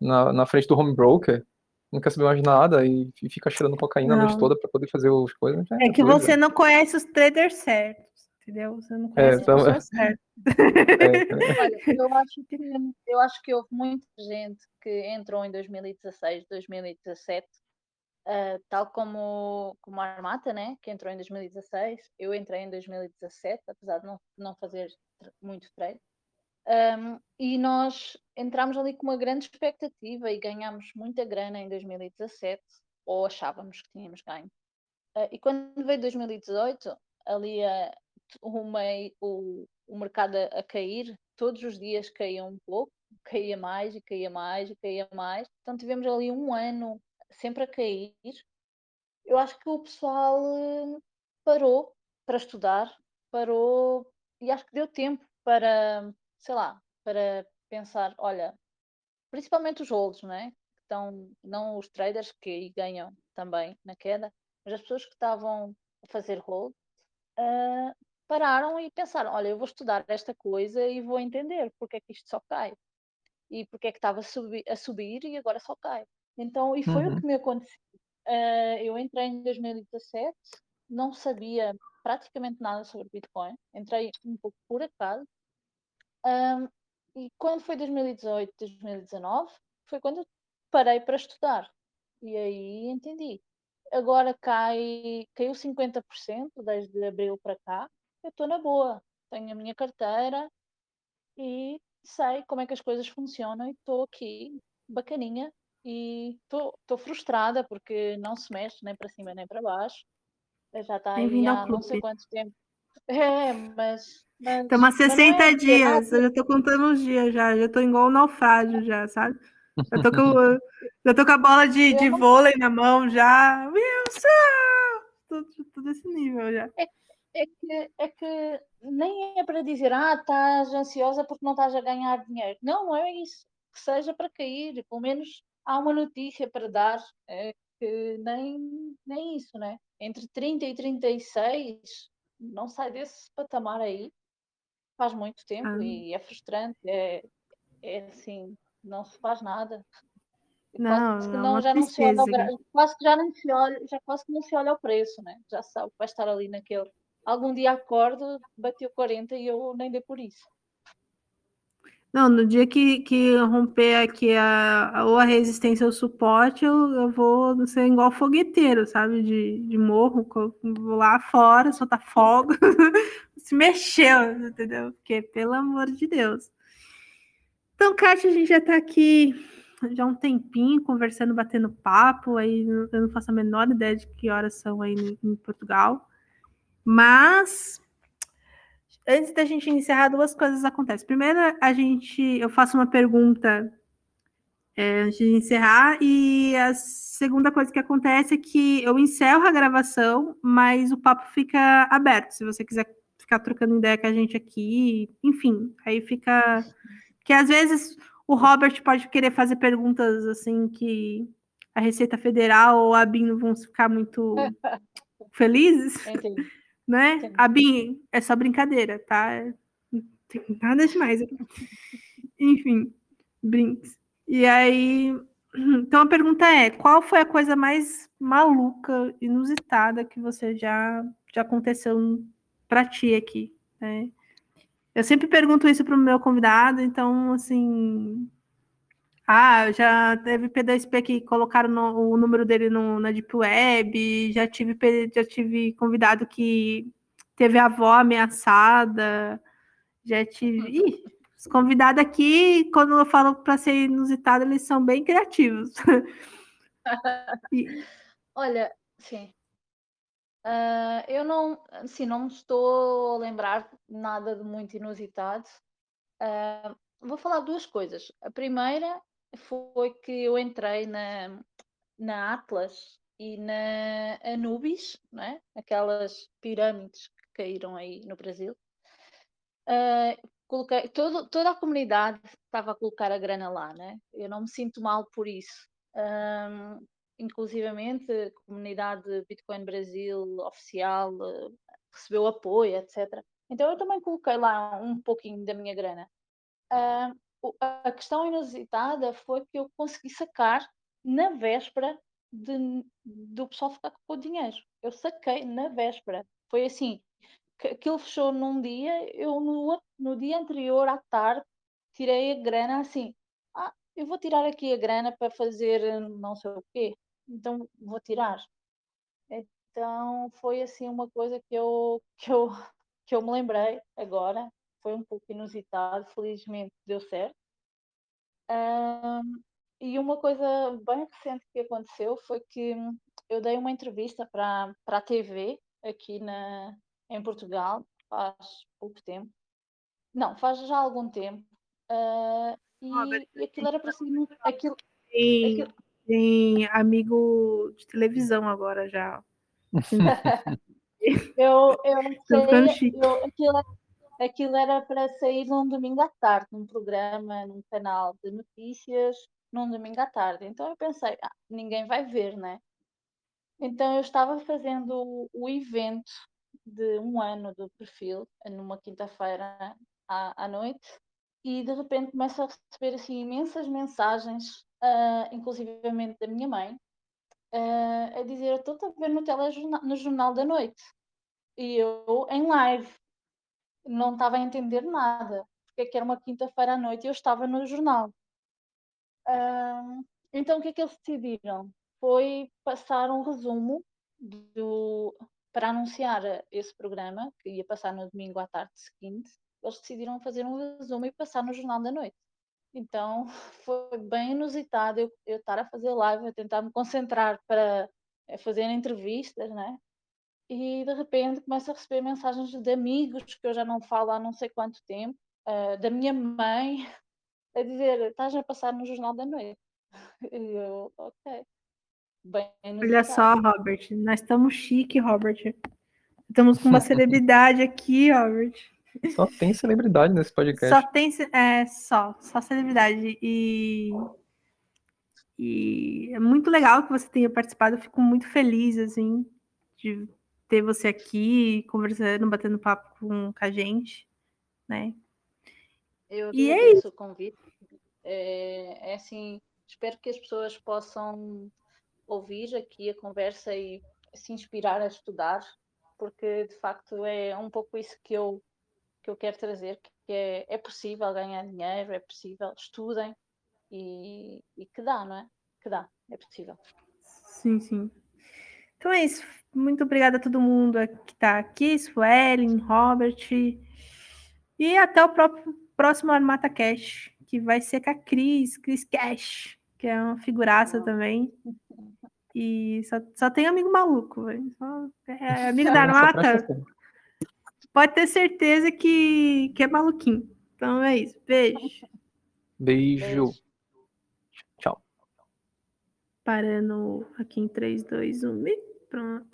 na, na frente do home broker, não quer saber mais nada e, e fica cheirando cocaína não. a noite toda pra poder fazer as coisas. É, é que coisa. você não conhece os traders certos entendeu? Você não conhece é, então... a pessoa certa. Olha, eu acho, que, eu acho que houve muita gente que entrou em 2016, 2017, uh, tal como, como a Armata, né? que entrou em 2016, eu entrei em 2017, apesar de não, não fazer muito trade. Um, e nós entramos ali com uma grande expectativa e ganhámos muita grana em 2017, ou achávamos que tínhamos ganho. Uh, e quando veio 2018, ali a, o, meio, o, o mercado a, a cair, todos os dias caía um pouco, caía mais e caía mais e caía mais. Então tivemos ali um ano sempre a cair. Eu acho que o pessoal eh, parou para estudar, parou e acho que deu tempo para, sei lá, para pensar, olha, principalmente os holds, não é? Então, não os traders que ganham também na queda, mas as pessoas que estavam a fazer hold, uh, pararam e pensaram: olha, eu vou estudar esta coisa e vou entender porque é que isto só cai e porque é que estava a subir, a subir e agora só cai. Então, e foi uhum. o que me aconteceu. Uh, eu entrei em 2017, não sabia praticamente nada sobre Bitcoin, entrei um pouco por acaso. Um, e quando foi 2018, 2019, foi quando eu parei para estudar. E aí entendi. Agora cai, caiu 50% desde abril para cá, eu estou na boa, tenho a minha carteira e sei como é que as coisas funcionam e estou aqui bacaninha e estou frustrada porque não se mexe nem para cima nem para baixo. Já está aí há não sei quanto tempo. É, mas. Mas Estamos há 60 é dias, eu já estou contando os dias já, já estou igual um naufrágio já, sabe? Já estou com, já tô com a bola de, de vôlei na mão já. Wilson! Tudo, tudo esse nível já. É é que, é que nem é para dizer, ah, estás ansiosa porque não estás a ganhar dinheiro. Não, não é isso. Que seja para cair, pelo menos há uma notícia para dar, é que nem, nem isso, né? Entre 30 e 36, não sai desse patamar aí, faz muito tempo ah. e é frustrante, é, é assim, não se faz nada. Não, quase que não, já não se olha, quase que já se olha, já quase que não se olha o preço, né? Já sabe que vai estar ali naquele algum dia acordo, bateu 40 e eu nem dei por isso. Não, no dia que, que romper aqui a, ou a resistência ou o suporte, eu, eu vou ser igual fogueteiro, sabe? De, de morro, vou lá fora, soltar fogo. Se mexeu, entendeu? Porque, pelo amor de Deus. Então, Kátia, a gente já está aqui já um tempinho conversando, batendo papo. Aí eu não faço a menor ideia de que horas são aí em Portugal. Mas antes da gente encerrar, duas coisas acontecem. Primeiro, a gente, eu faço uma pergunta é, antes de encerrar, e a segunda coisa que acontece é que eu encerro a gravação, mas o papo fica aberto. Se você quiser ficar trocando ideia com a gente aqui, enfim, aí fica. Que às vezes o Robert pode querer fazer perguntas assim que a Receita Federal ou a BIM não vão ficar muito felizes. Entendi né? Sim. A Bin, é só brincadeira, tá? Não tem nada demais. Enfim, brinks. E aí, então a pergunta é: qual foi a coisa mais maluca, inusitada que você já, já aconteceu para ti aqui? Né? Eu sempre pergunto isso para o meu convidado, então, assim, ah, já teve P2P que colocaram no, o número dele no, na Deep Web, já tive, já tive convidado que teve a avó ameaçada, já tive. Ih, os convidados aqui, quando eu falo para ser inusitado, eles são bem criativos. Olha, sim. Uh, eu não, assim, não estou a lembrar nada de muito inusitado. Uh, vou falar duas coisas. A primeira foi que eu entrei na, na Atlas e na Anubis, né? aquelas pirâmides que caíram aí no Brasil. Uh, coloquei, todo, toda a comunidade estava a colocar a grana lá, né? eu não me sinto mal por isso. Um, inclusivamente, a comunidade Bitcoin Brasil oficial uh, recebeu apoio, etc. Então eu também coloquei lá um pouquinho da minha grana. Uh, a questão inusitada foi que eu consegui sacar na véspera de, do pessoal ficar com o dinheiro. Eu saquei na véspera. Foi assim, que aquilo fechou num dia, eu no, no dia anterior à tarde tirei a grana assim. Ah, eu vou tirar aqui a grana para fazer não sei o quê. Então vou tirar. Então foi assim uma coisa que eu, que eu, que eu me lembrei agora foi um pouco inusitado, felizmente deu certo. Um, e uma coisa bem recente que aconteceu foi que eu dei uma entrevista para, a TV aqui na, em Portugal faz pouco tempo. Não, faz já algum tempo. Uh, e, e, aquilo era para ser. Aquilo, aquilo... tem amigo de televisão agora já. eu, eu, sei, eu, aquilo, aquilo era para sair num domingo à tarde, num programa, num canal de notícias, num domingo à tarde. Então eu pensei, ah, ninguém vai ver, né? Então eu estava fazendo o evento de um ano do perfil, numa quinta-feira à, à noite, e de repente começo a receber assim imensas mensagens, uh, inclusivamente da minha mãe, uh, a dizer: Estou a ver no telejornal, no Jornal da Noite. E eu em live não estava a entender nada, porque é que era uma quinta-feira à noite e eu estava no jornal. Uh, então o que é que eles decidiram? Foi passar um resumo do, para anunciar esse programa, que ia passar no domingo à tarde seguinte, eles decidiram fazer um resumo e passar no Jornal da Noite. Então foi bem inusitado eu, eu estar a fazer live, a tentar me concentrar para eh, fazer entrevistas, né? e de repente começo a receber mensagens de amigos que eu já não falo há não sei quanto tempo, uh, da minha mãe, a dizer: estás a passar no Jornal da Noite. E eu, ok. Bem, Olha só, Robert, nós estamos chique, Robert. Estamos com uma celebridade aqui, Robert. Só tem celebridade nesse podcast. Só tem, é, só, só celebridade. E, e é muito legal que você tenha participado. Eu fico muito feliz, assim, de ter você aqui conversando, batendo papo com, com a gente, né? Eu e é isso. o convite. É, é assim, espero que as pessoas possam ouvir aqui a conversa e se inspirar a estudar, porque de facto é um pouco isso que eu que eu quero trazer, que é, é possível ganhar dinheiro, é possível, estudem e, e que dá, não é? Que dá, é possível. Sim, sim. Então é isso. Muito obrigada a todo mundo que está aqui, Suelen, Robert. E até o próprio, próximo Armata Cash, que vai ser com a Cris, Cris Cash, que é uma figuraça também. E só, só tem amigo maluco, velho. É, amigo da Armata. Pode ter certeza que, que é maluquinho. Então é isso. Beijo. Beijo. Beijo. Tchau. Parando aqui em 3, 2, 1 e pronto.